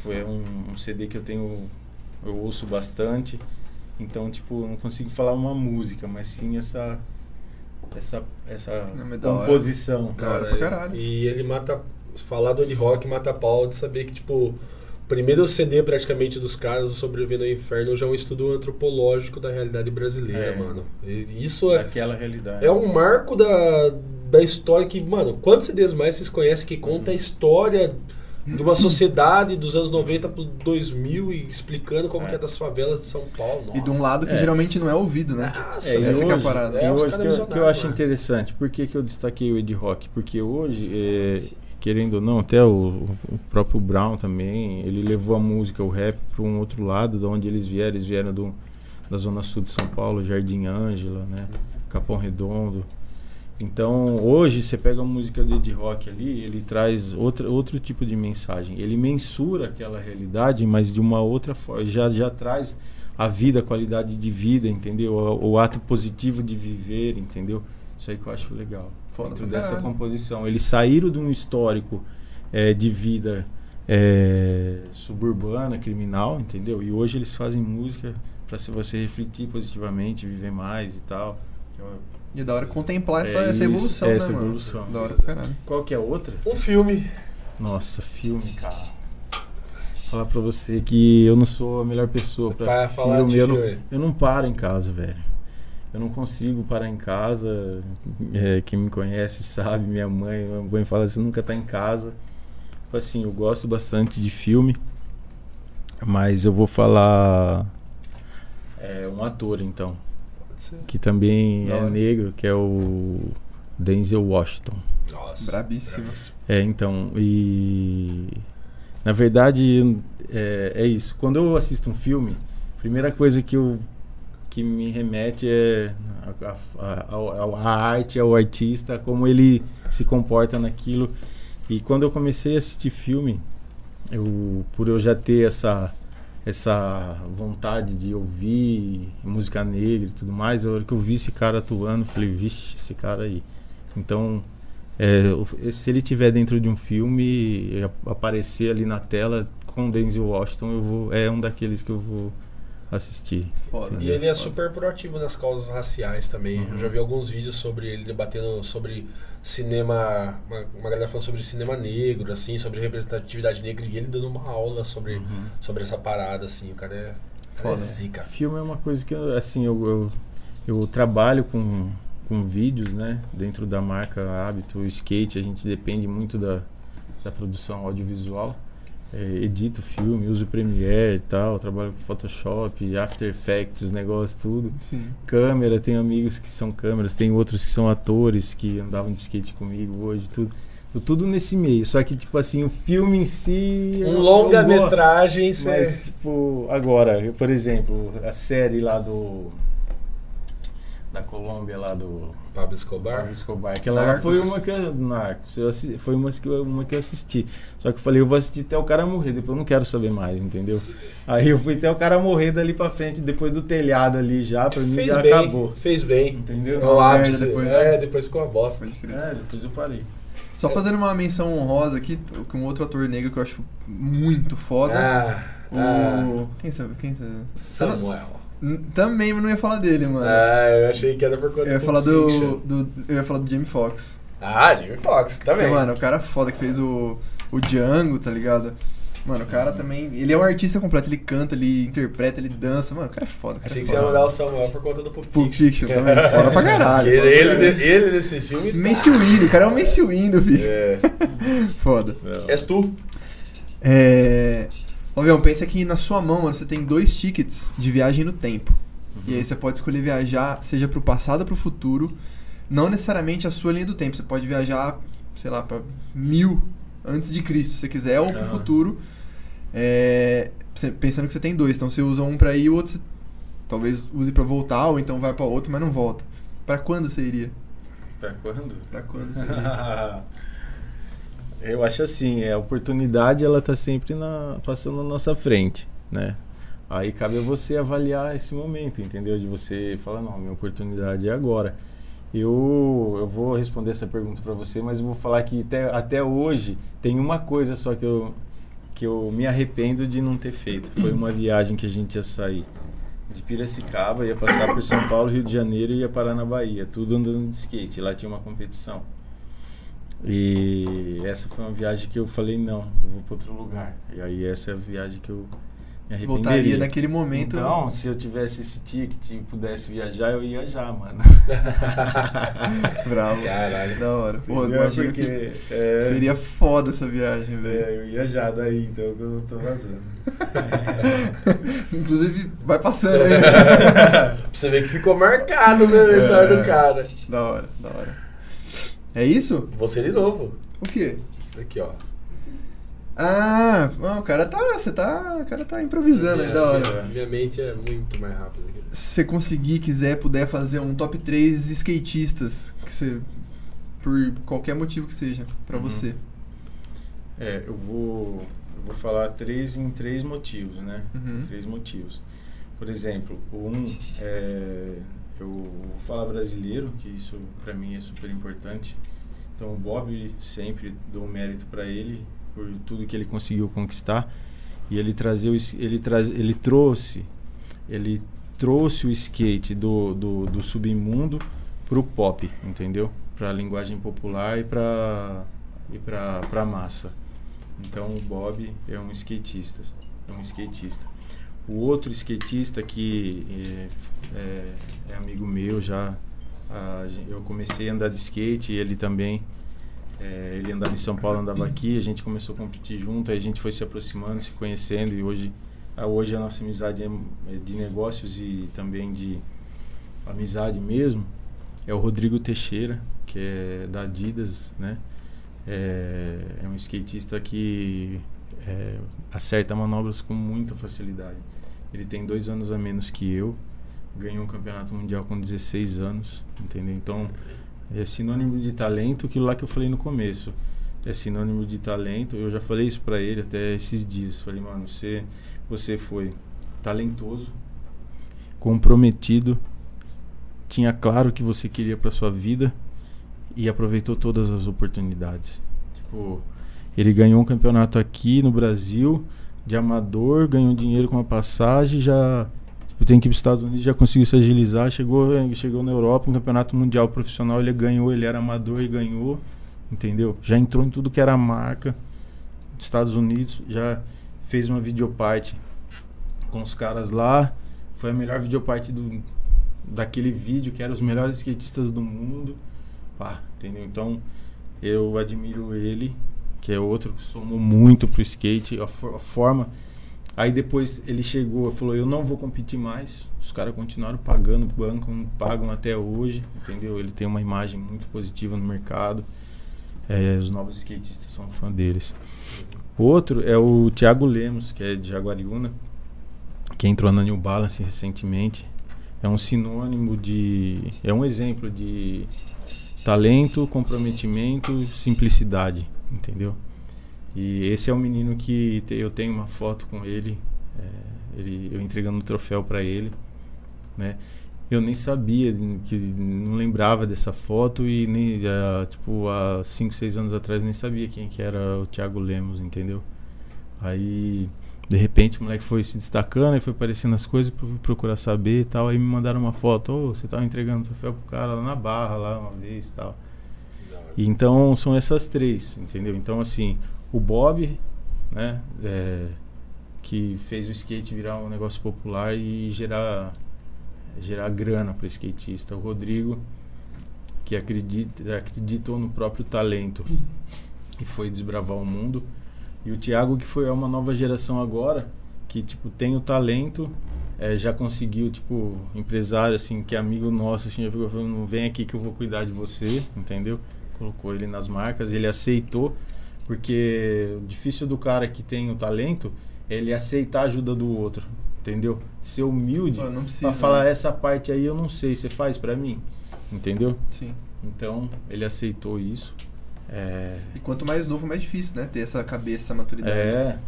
foi um, um CD que eu tenho. Eu ouço bastante. Então, tipo, eu não consigo falar uma música, mas sim essa. Essa, essa Não, hora. composição. Pra caralho. E ele mata. Falar do Ed Rock mata a pau de saber que, tipo, o primeiro CD praticamente dos caras, o Sobrevivendo ao Inferno, já é um estudo antropológico da realidade brasileira, É. mano. Isso é, Daquela realidade. é um marco da, da história que, mano, quantos CDs mais vocês conhecem que conta a história de uma sociedade dos anos 90 pro 2000 e explicando como É. que é das favelas de São Paulo? E de um Nossa. lado que É. geralmente não é ouvido, né? Nossa, É, e essa que é a hoje, parada. É, e hoje que, eu, que eu acho né? interessante, por que, que eu destaquei o Ed Rock? Porque hoje, é, querendo ou não, até o, o próprio Brown também, ele levou a música, o rap, para um outro lado, de onde eles vieram. Eles vieram do, da zona sul de São Paulo, Jardim Ângela, né? Capão Redondo. Então, hoje, você pega a música do Ed Rock ali, ele traz outra, outro tipo de mensagem. Ele mensura aquela realidade, mas de uma outra forma. Já, já traz a vida, a qualidade de vida, entendeu? O, o ato positivo de viver, entendeu? Isso aí que eu acho legal. Foda dentro dessa caralho. composição. Eles saíram de um histórico eh, de vida eh, suburbana, criminal, entendeu? E hoje eles fazem música para se você refletir positivamente, viver mais e tal. Que eu- E da hora contemplar essa, É essa isso, evolução, é né, essa mano? evolução. Da hora pra caralho. Qual que é a outra? Um filme. Nossa, filme, cara. Falar pra você que eu não sou a melhor pessoa pra Pra falar filme. de eu, não, filme. eu não paro em casa, velho. Eu não consigo parar em casa. É, quem me conhece sabe, minha mãe, minha mãe fala assim, nunca tá em casa. Tipo Assim, eu gosto bastante de filme, mas eu vou falar é, um ator então, Que também é negro, que é o Denzel Washington. Nossa. Brabíssimo. É, então, e. Na verdade, é, é isso. Quando eu assisto um filme, a primeira coisa que, eu, que me remete é a, a, a- a arte, ao artista, como ele se comporta naquilo. E quando eu comecei a assistir filme, eu, por eu já ter essa, essa vontade de ouvir música negra e tudo mais, a hora que eu vi esse cara atuando, falei, vixe, esse cara aí. Então, é, o- se ele tiver dentro de um filme aparecer ali na tela com Denzel Washington, eu vou, é um daqueles que eu vou assistir. E ele é super proativo nas causas raciais também. Eu já vi alguns vídeos sobre ele debatendo sobre cinema. Uma, uma galera falando sobre cinema negro, assim, sobre representatividade negra, e ele dando uma aula sobre, sobre essa parada, assim. O cara é, o cara é zica. Filme é uma coisa que, eu, assim, eu, eu, eu trabalho com, com vídeos, né? Dentro da marca Hábito, o skate, a gente depende muito da, da produção audiovisual. É, edito filme, uso Premiere e tal, trabalho com Photoshop, After Effects, os negócios, tudo. Sim. Câmera, tenho amigos que são câmeras, tem outros que são atores que andavam de skate comigo hoje, tudo. Tô tudo nesse meio. Só que, tipo assim, o filme em si. Um longa-metragem, Mas, tipo, agora, eu, por exemplo, a série lá do. Da Colômbia, lá do. Pablo Escobar. Pablo Escobar. Aquela lá Narcos. foi uma que eu. Narcos. Eu assi- foi uma que, eu, uma que eu assisti. Só que eu falei, eu vou assistir até o cara morrer, depois eu não quero saber mais, entendeu? Aí eu fui até o cara morrer dali pra frente, depois do telhado ali já, pra mim Fez já bem, acabou. fez bem. Entendeu? É o ápice. depois. É, depois ficou uma bosta. É, depois eu parei. Só fazendo uma menção honrosa aqui, com um outro ator negro que eu acho muito foda. Ah, o... ah, Quem sabe? Quem sabe? Samuel. Também, mas não ia falar dele, mano. Ah, eu achei que era por conta eu ia do falar do, Fiction. do. Eu ia falar do Jamie Foxx. Ah, Jimmy Fox, também. Porque, mano, o cara foda que fez o, o Django, tá ligado? Mano, o cara também. Ele é um artista completo, ele canta, ele interpreta, ele dança. Mano, o cara é foda. cara Achei é que você ia foda. mandar o Samuel por conta do Pulp Pulp Fiction. Fiction também. Foda pra caralho. Ele, foda ele, caralho. ele nesse filme. tá- Mace Windu, o cara é o Mace Windu, filho. É. Foda. És tu? É. Ô, Vião, pensa que na sua mão, mano, você tem dois tickets de viagem no tempo. E aí você pode escolher viajar, seja pro passado ou pro futuro. Não necessariamente a sua linha do tempo. Você pode viajar, sei lá, pra mil antes de Cristo, se você quiser, ou pro Aham. futuro. É, pensando que você tem dois. Então você usa um pra ir e o outro você talvez use pra voltar, ou então vai pra outro, mas não volta. Pra quando você iria? Pra quando? Pra quando você iria? Eu acho assim, é, a oportunidade ela tá sempre na, passando na nossa frente, né? Aí cabe a você avaliar esse momento, entendeu? De você falar, não, minha oportunidade é agora. Eu, eu vou responder essa pergunta para você, mas eu vou falar que até, até hoje tem uma coisa só que eu, que eu me arrependo de não ter feito. Foi uma viagem que a gente ia sair de Piracicaba, ia passar por São Paulo, Rio de Janeiro e ia parar na Bahia, tudo andando de skate. Lá tinha uma competição. E essa foi uma viagem que eu falei, não, eu vou para outro lugar. E aí essa é a viagem que eu me arrependeria. Voltaria naquele momento. Então, se eu tivesse esse ticket e pudesse viajar, eu ia já, mano. Bravo. Caralho. Da hora. Pô, Porque, que é, seria foda essa viagem, velho. é, eu ia já daí, então eu tô vazando. Inclusive, vai passando aí. pra você ver que ficou marcado né, na história do cara. da hora, da hora. É isso? Você de novo. O quê? Aqui, ó. Ah, o cara tá. Você tá. O cara tá improvisando aí, da hora. Minha mente é muito mais rápida. que- Se você conseguir, quiser, puder fazer um top 3 skatistas que você. Por qualquer motivo que seja, pra Uhum. você. É, eu vou, eu vou falar três em três motivos, né? Uhum. Três motivos. Por exemplo, um é eu vou falar brasileiro, que isso para mim é super importante. Então o Bob sempre dou mérito para ele por tudo que ele conseguiu conquistar e ele es- ele traz ele trouxe ele trouxe o skate do, do, do submundo pro pop, entendeu? Para a linguagem popular e para e para para massa. Então o Bob é um skatista, é um skatista. O outro skatista que é, é, é amigo meu já, eu comecei a andar de skate, ele também. é, ele andava em São Paulo, andava aqui, a gente começou a competir junto, aí a gente foi se aproximando, se conhecendo e hoje, hoje a nossa amizade é, é de negócios e também de amizade mesmo. É o Rodrigo Teixeira, que é da Adidas, né? É, é um skatista que é, acerta manobras com muita facilidade. Ele tem dois anos a menos que eu, ganhou um campeonato mundial com 16 anos, entendeu? Então, é sinônimo de talento, aquilo lá que eu falei no começo. é sinônimo de talento. Eu já falei isso pra ele até esses dias. Falei, mano, você, você foi talentoso, comprometido, tinha claro o que você queria pra sua vida e aproveitou todas as oportunidades. Tipo, ele ganhou um campeonato aqui no Brasil de amador, ganhou dinheiro com a passagem, já tipo, tem que os Estados Unidos, já conseguiu se agilizar, chegou, chegou na Europa, um campeonato mundial profissional, ele ganhou, ele era amador e ganhou, entendeu? Já entrou em tudo que era marca. Estados Unidos, já fez uma videoparte com os caras lá. Foi a melhor videoparte do daquele vídeo que eram os melhores skatistas do mundo. Pá, entendeu? Então, eu admiro ele, que é outro que somou muito pro skate, a, for- a forma. Aí depois ele chegou e falou: Eu não vou competir mais. Os caras continuaram pagando, bancam, pagam até hoje, entendeu? Ele tem uma imagem muito positiva no mercado. É, os novos skatistas são fã deles. Outro é o Thiago Lemos, que é de Jaguariúna, que entrou na New Balance recentemente. É um sinônimo de. É um exemplo de talento, comprometimento, simplicidade, entendeu? E esse é um menino que te- eu tenho uma foto com ele, é, ele eu entregando o troféu para ele, né? Eu nem sabia, que não lembrava dessa foto e nem ah, tipo há 5, 6 anos atrás nem sabia quem que era o Thiago Lemos, entendeu? Aí de repente o moleque foi se destacando, aí foi aparecendo as coisas, fui procurar saber e tal, aí me mandaram uma foto, ô, você tava entregando o troféu pro cara lá na barra lá uma vez e tal. E então são essas três, entendeu? Então assim, o Bob, né, é, que fez o skate virar um negócio popular e gerar gerar grana para o skatista. O Rodrigo, que acredita, acreditou no próprio talento e foi desbravar o mundo. E o Thiago, que foi uma nova geração agora, que tipo tem o talento, eh, já conseguiu tipo empresário assim, que é amigo nosso, assim, já ficou falando, vem aqui que eu vou cuidar de você, entendeu? Colocou ele nas marcas, ele aceitou, porque o difícil do cara que tem o talento é ele aceitar a ajuda do outro, entendeu? Ser humilde pra falar né? essa parte aí eu não sei, você faz pra mim, entendeu? Sim. Então ele aceitou isso. É, E quanto mais novo, mais difícil, né? Ter essa cabeça, essa maturidade. é,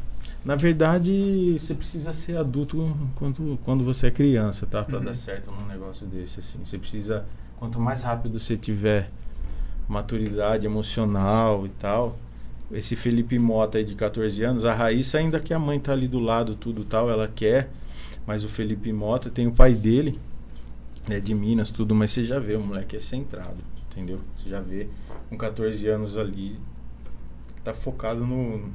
na verdade, você precisa ser adulto quando, quando você é criança, tá? Pra Uhum. dar certo num negócio desse, assim. Você precisa, quanto mais rápido você tiver maturidade emocional e tal. Esse Felipe Mota aí de 14 anos, a Raíssa ainda que a mãe tá ali do lado, tudo tal, ela quer. Mas o Felipe Mota tem o pai dele, é de Minas, tudo, mas você já vê, o moleque é centrado, entendeu? Você já vê com 14 anos ali, tá focado no,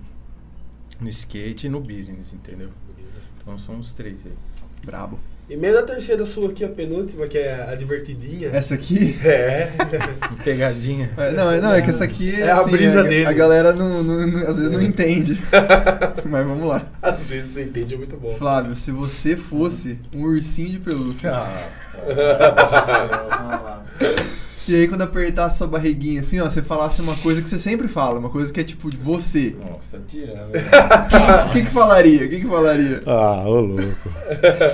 no skate e no business, entendeu? Então são os três aí. Brabo. Emenda a terceira sua aqui, a penúltima, que é a divertidinha. Essa aqui. É. Pegadinha. É, não, é, não, é que essa aqui É a brisa a, dele. A galera não, não- não- às vezes não entende. Mas vamos lá. Às vezes não entende, é muito bom. Flávio, se você fosse um ursinho de pelúcia, Ah, e aí quando apertasse sua barriguinha assim, ó, você falasse uma coisa que você sempre fala, uma coisa que é tipo de você. Nossa, tá tirando. O que que falaria? O que que falaria? Ah, ô louco.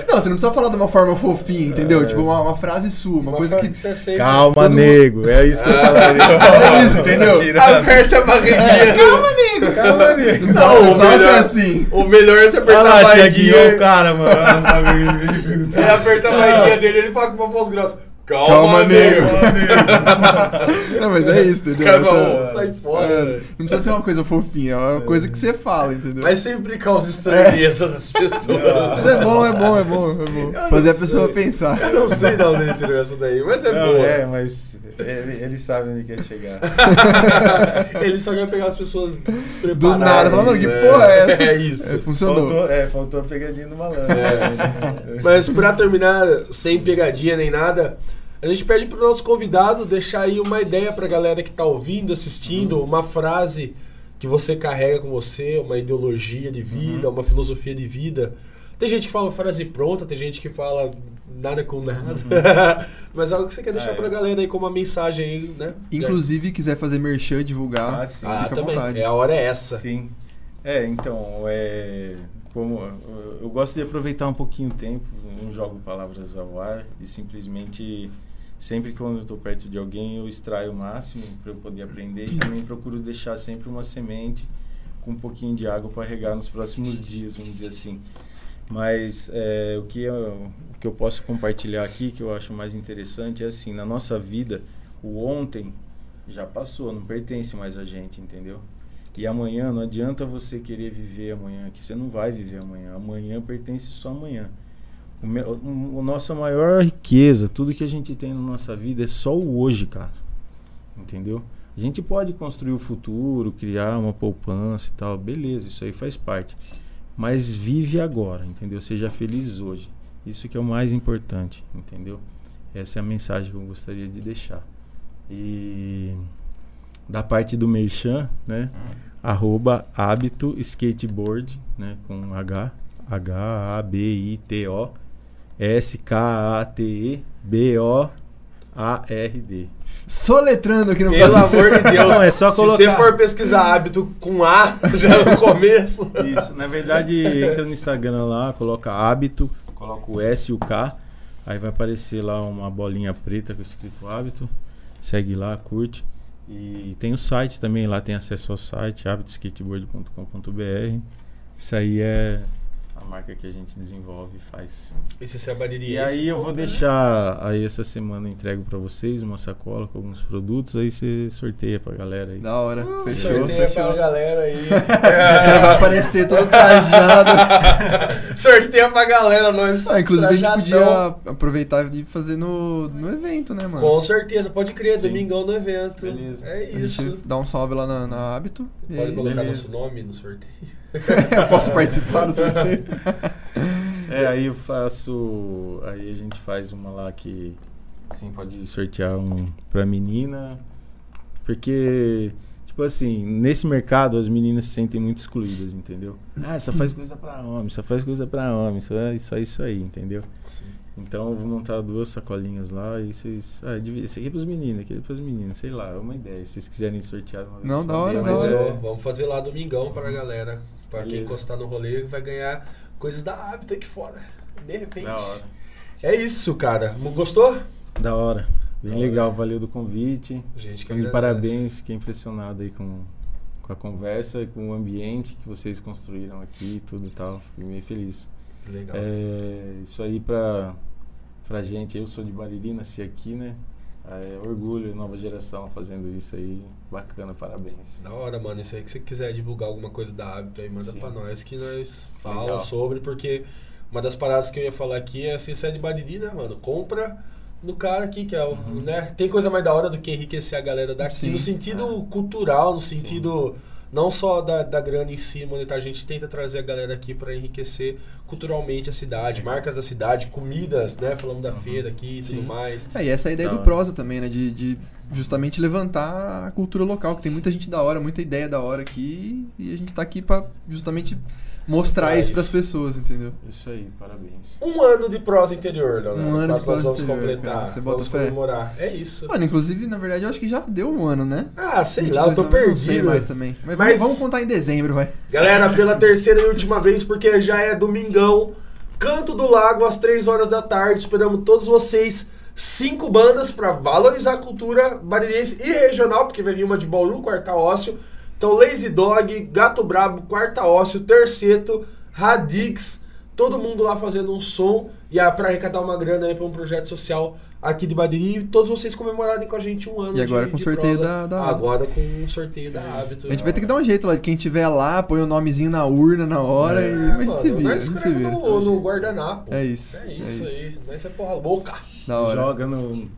Não, você não precisa falar de uma forma fofinha, entendeu? Tipo, uma, uma frase sua, uma, coisa que... você sempre- Calma, mundo- nego. É isso que eu falaria. É isso, entendeu? Aperta a barriguinha. Calma, nego, calma, nego. Não Não, não melhor- assim. O melhor é você apertar Olha a lá, barriguinha. o cara, mano. Olha o bagulho que ele aperta a barriguinha dele ele fala com uma voz grossa. Calma, Calma, nego. Não, mas é isso, entendeu? Cada um, Essa- sai fora. é, não precisa ser uma coisa fofinha, é uma coisa que você fala, entendeu? Mas sempre causa estranheza nas pessoas. Mas é bom, é bom, é bom, é bom. Fazer a pessoa pensar. Eu não sei de onde ele tirou essa daí, mas é boa. é, mas ele, ele sabe onde quer chegar. ele só quer pegar as pessoas despreparadas. Do nada, fala, mano, que né? porra é essa? É isso. É, funcionou. Faltou, é, faltou a pegadinha do malandro. É. Mas pra terminar, sem pegadinha nem nada, a gente pede pro nosso convidado deixar aí uma ideia pra galera que tá ouvindo, assistindo, uma frase que você carrega com você, uma ideologia de vida, uma filosofia de vida. Tem gente que fala frase pronta, tem gente que fala nada com nada. Mas algo que você quer deixar É. pra galera aí como uma mensagem aí, né? Inclusive, quiser fazer merchan, divulgar, Ah, sim. ah, fica à também. vontade. É a hora é essa. Sim. É, então, é, como eu- eu gosto de aproveitar um pouquinho o tempo, não jogo palavras ao ar e simplesmente sempre que eu tô perto de alguém, eu extraio o máximo para eu poder aprender e também procuro deixar sempre uma semente com um pouquinho de água para regar nos próximos dias, vamos dizer assim. Mas é, o, que eu, o que eu posso compartilhar aqui, que eu acho mais interessante, é assim, na nossa vida, o ontem já passou, não pertence mais a gente, entendeu? E amanhã, não adianta você querer viver amanhã, que você não vai viver amanhã. Amanhã pertence só amanhã. O, me, o, o nossa maior riqueza, tudo que a gente tem na nossa vida é só o hoje, cara. Entendeu? A gente pode construir o futuro, criar uma poupança e tal, beleza, isso aí faz parte. Mas vive agora, entendeu? Seja feliz hoje. Isso que é o mais importante, entendeu? Essa é a mensagem que eu gostaria de deixar. E da parte do Merchan, né? Arroba hábito skateboard, né? Com H, H-A-B-I-T-O S-K-A-T-E-B-O-A-R-D. Soletrando aqui no Pelo amor de Deus, Não, é só se colocar. você for pesquisar hábito com A já no começo. Isso, na verdade, entra no Instagram lá, coloca hábito, coloca o S e o K, aí vai aparecer lá uma bolinha preta com escrito hábito. Segue lá, curte. E tem o site também, lá tem acesso ao site, habitoskateboard.com.br. Isso aí é marca que a gente desenvolve e faz. Esse se é baniria. E aí eu vou deixar aí essa semana entrego pra vocês uma sacola com alguns produtos, aí você sorteia pra galera aí. Da hora. Fechou. Sorteia pra galera aí. O cara vai aparecer todo trajado. Sorteia pra galera, nós. Ah, inclusive a gente trajadão. podia aproveitar e fazer no, no evento, né, mano? Com certeza, pode crer, Sim. domingão no evento. Beleza. É A isso. gente dá um salve lá na, na Hábito. Pode aí- colocar beleza. nosso nome no sorteio. Eu posso participar do sorteio? É, aí eu faço. Aí a gente faz uma lá que assim, pode sortear um pra menina. Porque, tipo assim, nesse mercado as meninas se sentem muito excluídas, entendeu? Ah, só faz coisa pra homem, só faz coisa pra homem, só é isso, é isso aí, entendeu? Sim. Então eu vou montar duas sacolinhas lá e vocês. Ah, esse aqui é pros meninos, aquele é pros meninos, sei lá, é uma ideia. Se vocês quiserem sortear uma vez Não, da hora, da hora. é- Vamos fazer lá domingão pra galera. Pra quem encostar no rolê vai ganhar coisas da hábito aqui fora. De repente. Da hora. É isso, cara. Gostou? Da hora. Bem Da hora. legal, valeu do convite. Gente, que Então, parabéns, fiquei impressionado aí com, com a conversa e com o ambiente que vocês construíram aqui e tudo e tal. Fiquei meio feliz. Legal. É, isso aí pra, pra gente, eu sou de Bariri, nasci aqui, né? É, orgulho, nova geração fazendo isso aí. Bacana, parabéns. Da hora, mano. Isso aí que você quiser divulgar alguma coisa da hábito aí, manda Sim. pra nós que nós fala Legal. sobre, porque uma das paradas que eu ia falar aqui é se você é de Bariri, né, mano? Compra no cara aqui, que é o. Uhum. Né? Tem coisa mais da hora do que enriquecer a galera daqui, Sim. no sentido cultural, no sentido. Não só da, da grana em si, monetária, a gente tenta trazer a galera aqui pra enriquecer culturalmente a cidade, marcas da cidade, comidas, né? Falamos da feira aqui e tudo mais. É, e essa é a ideia do. Prosa também, né? De, de justamente levantar a cultura local, que tem muita gente da hora, muita ideia da hora aqui, e a gente tá aqui pra justamente mostrar É isso isso. pras pessoas, entendeu? Isso aí, parabéns. Um ano de prosa interior, Leonardo. Um ano de Nós prosa vamos interior, completar. cara. Você bota vamos fé? comemorar. É isso. Mano, inclusive, na verdade, eu acho que já deu um ano, né? Ah, sei lá, eu tô 22, perdido. Não sei mais também. Mas, Mas- Vamos, contar em dezembro, vai. Galera, pela terceira e última vez, porque já é domingão, Canto do Lago, às 3 horas da tarde. Esperamos todos vocês. Cinco bandas pra valorizar a cultura baririense e regional, porque vai vir uma de Bauru, Quarta Ócio. Então, Lazy Dog, Gato Brabo, Quarta Ócio, Terceto, Radix, todo mundo lá fazendo um som. E é pra arrecadar uma grana aí pra um projeto social aqui de Bariri. E todos vocês comemorarem com a gente um ano E agora de, com o de sorteio prosa. da- da Hábito. Agora com um sorteio da Hábito. A gente vai ter que dar um jeito lá, de quem tiver lá, põe o nomezinho na urna na hora e a gente se É, vira, a nós gente se escreve vira. no, no guardanapo. É isso, É é isso, isso. aí. Nós é porra louca. Da hora. Joga no.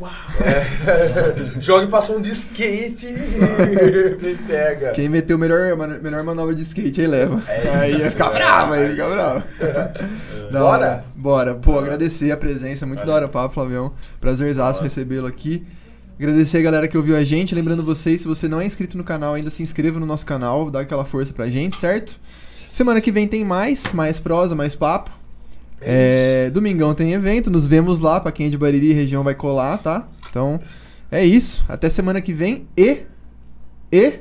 É. Joga e passa um de skate e me pega. Quem meteu o melhor, melhor manobra de skate aí leva. É aí isso, ia ficar é. bravo, aí ia ficar bravo. Da Bora? hora. Bora. Pô, agradecer a presença, muito Valeu. da hora o papo, Flavião. Prazerzaço recebê-lo aqui. Agradecer a galera que ouviu a gente. Lembrando vocês, se você não é inscrito no canal ainda, se inscreva no nosso canal, dá aquela força pra gente, certo? Semana que vem tem mais, mais prosa, mais papo. É, domingão tem evento, nos vemos lá, pra quem é de Bariri e região vai colar, tá? Então, é isso. Até semana que vem e... E...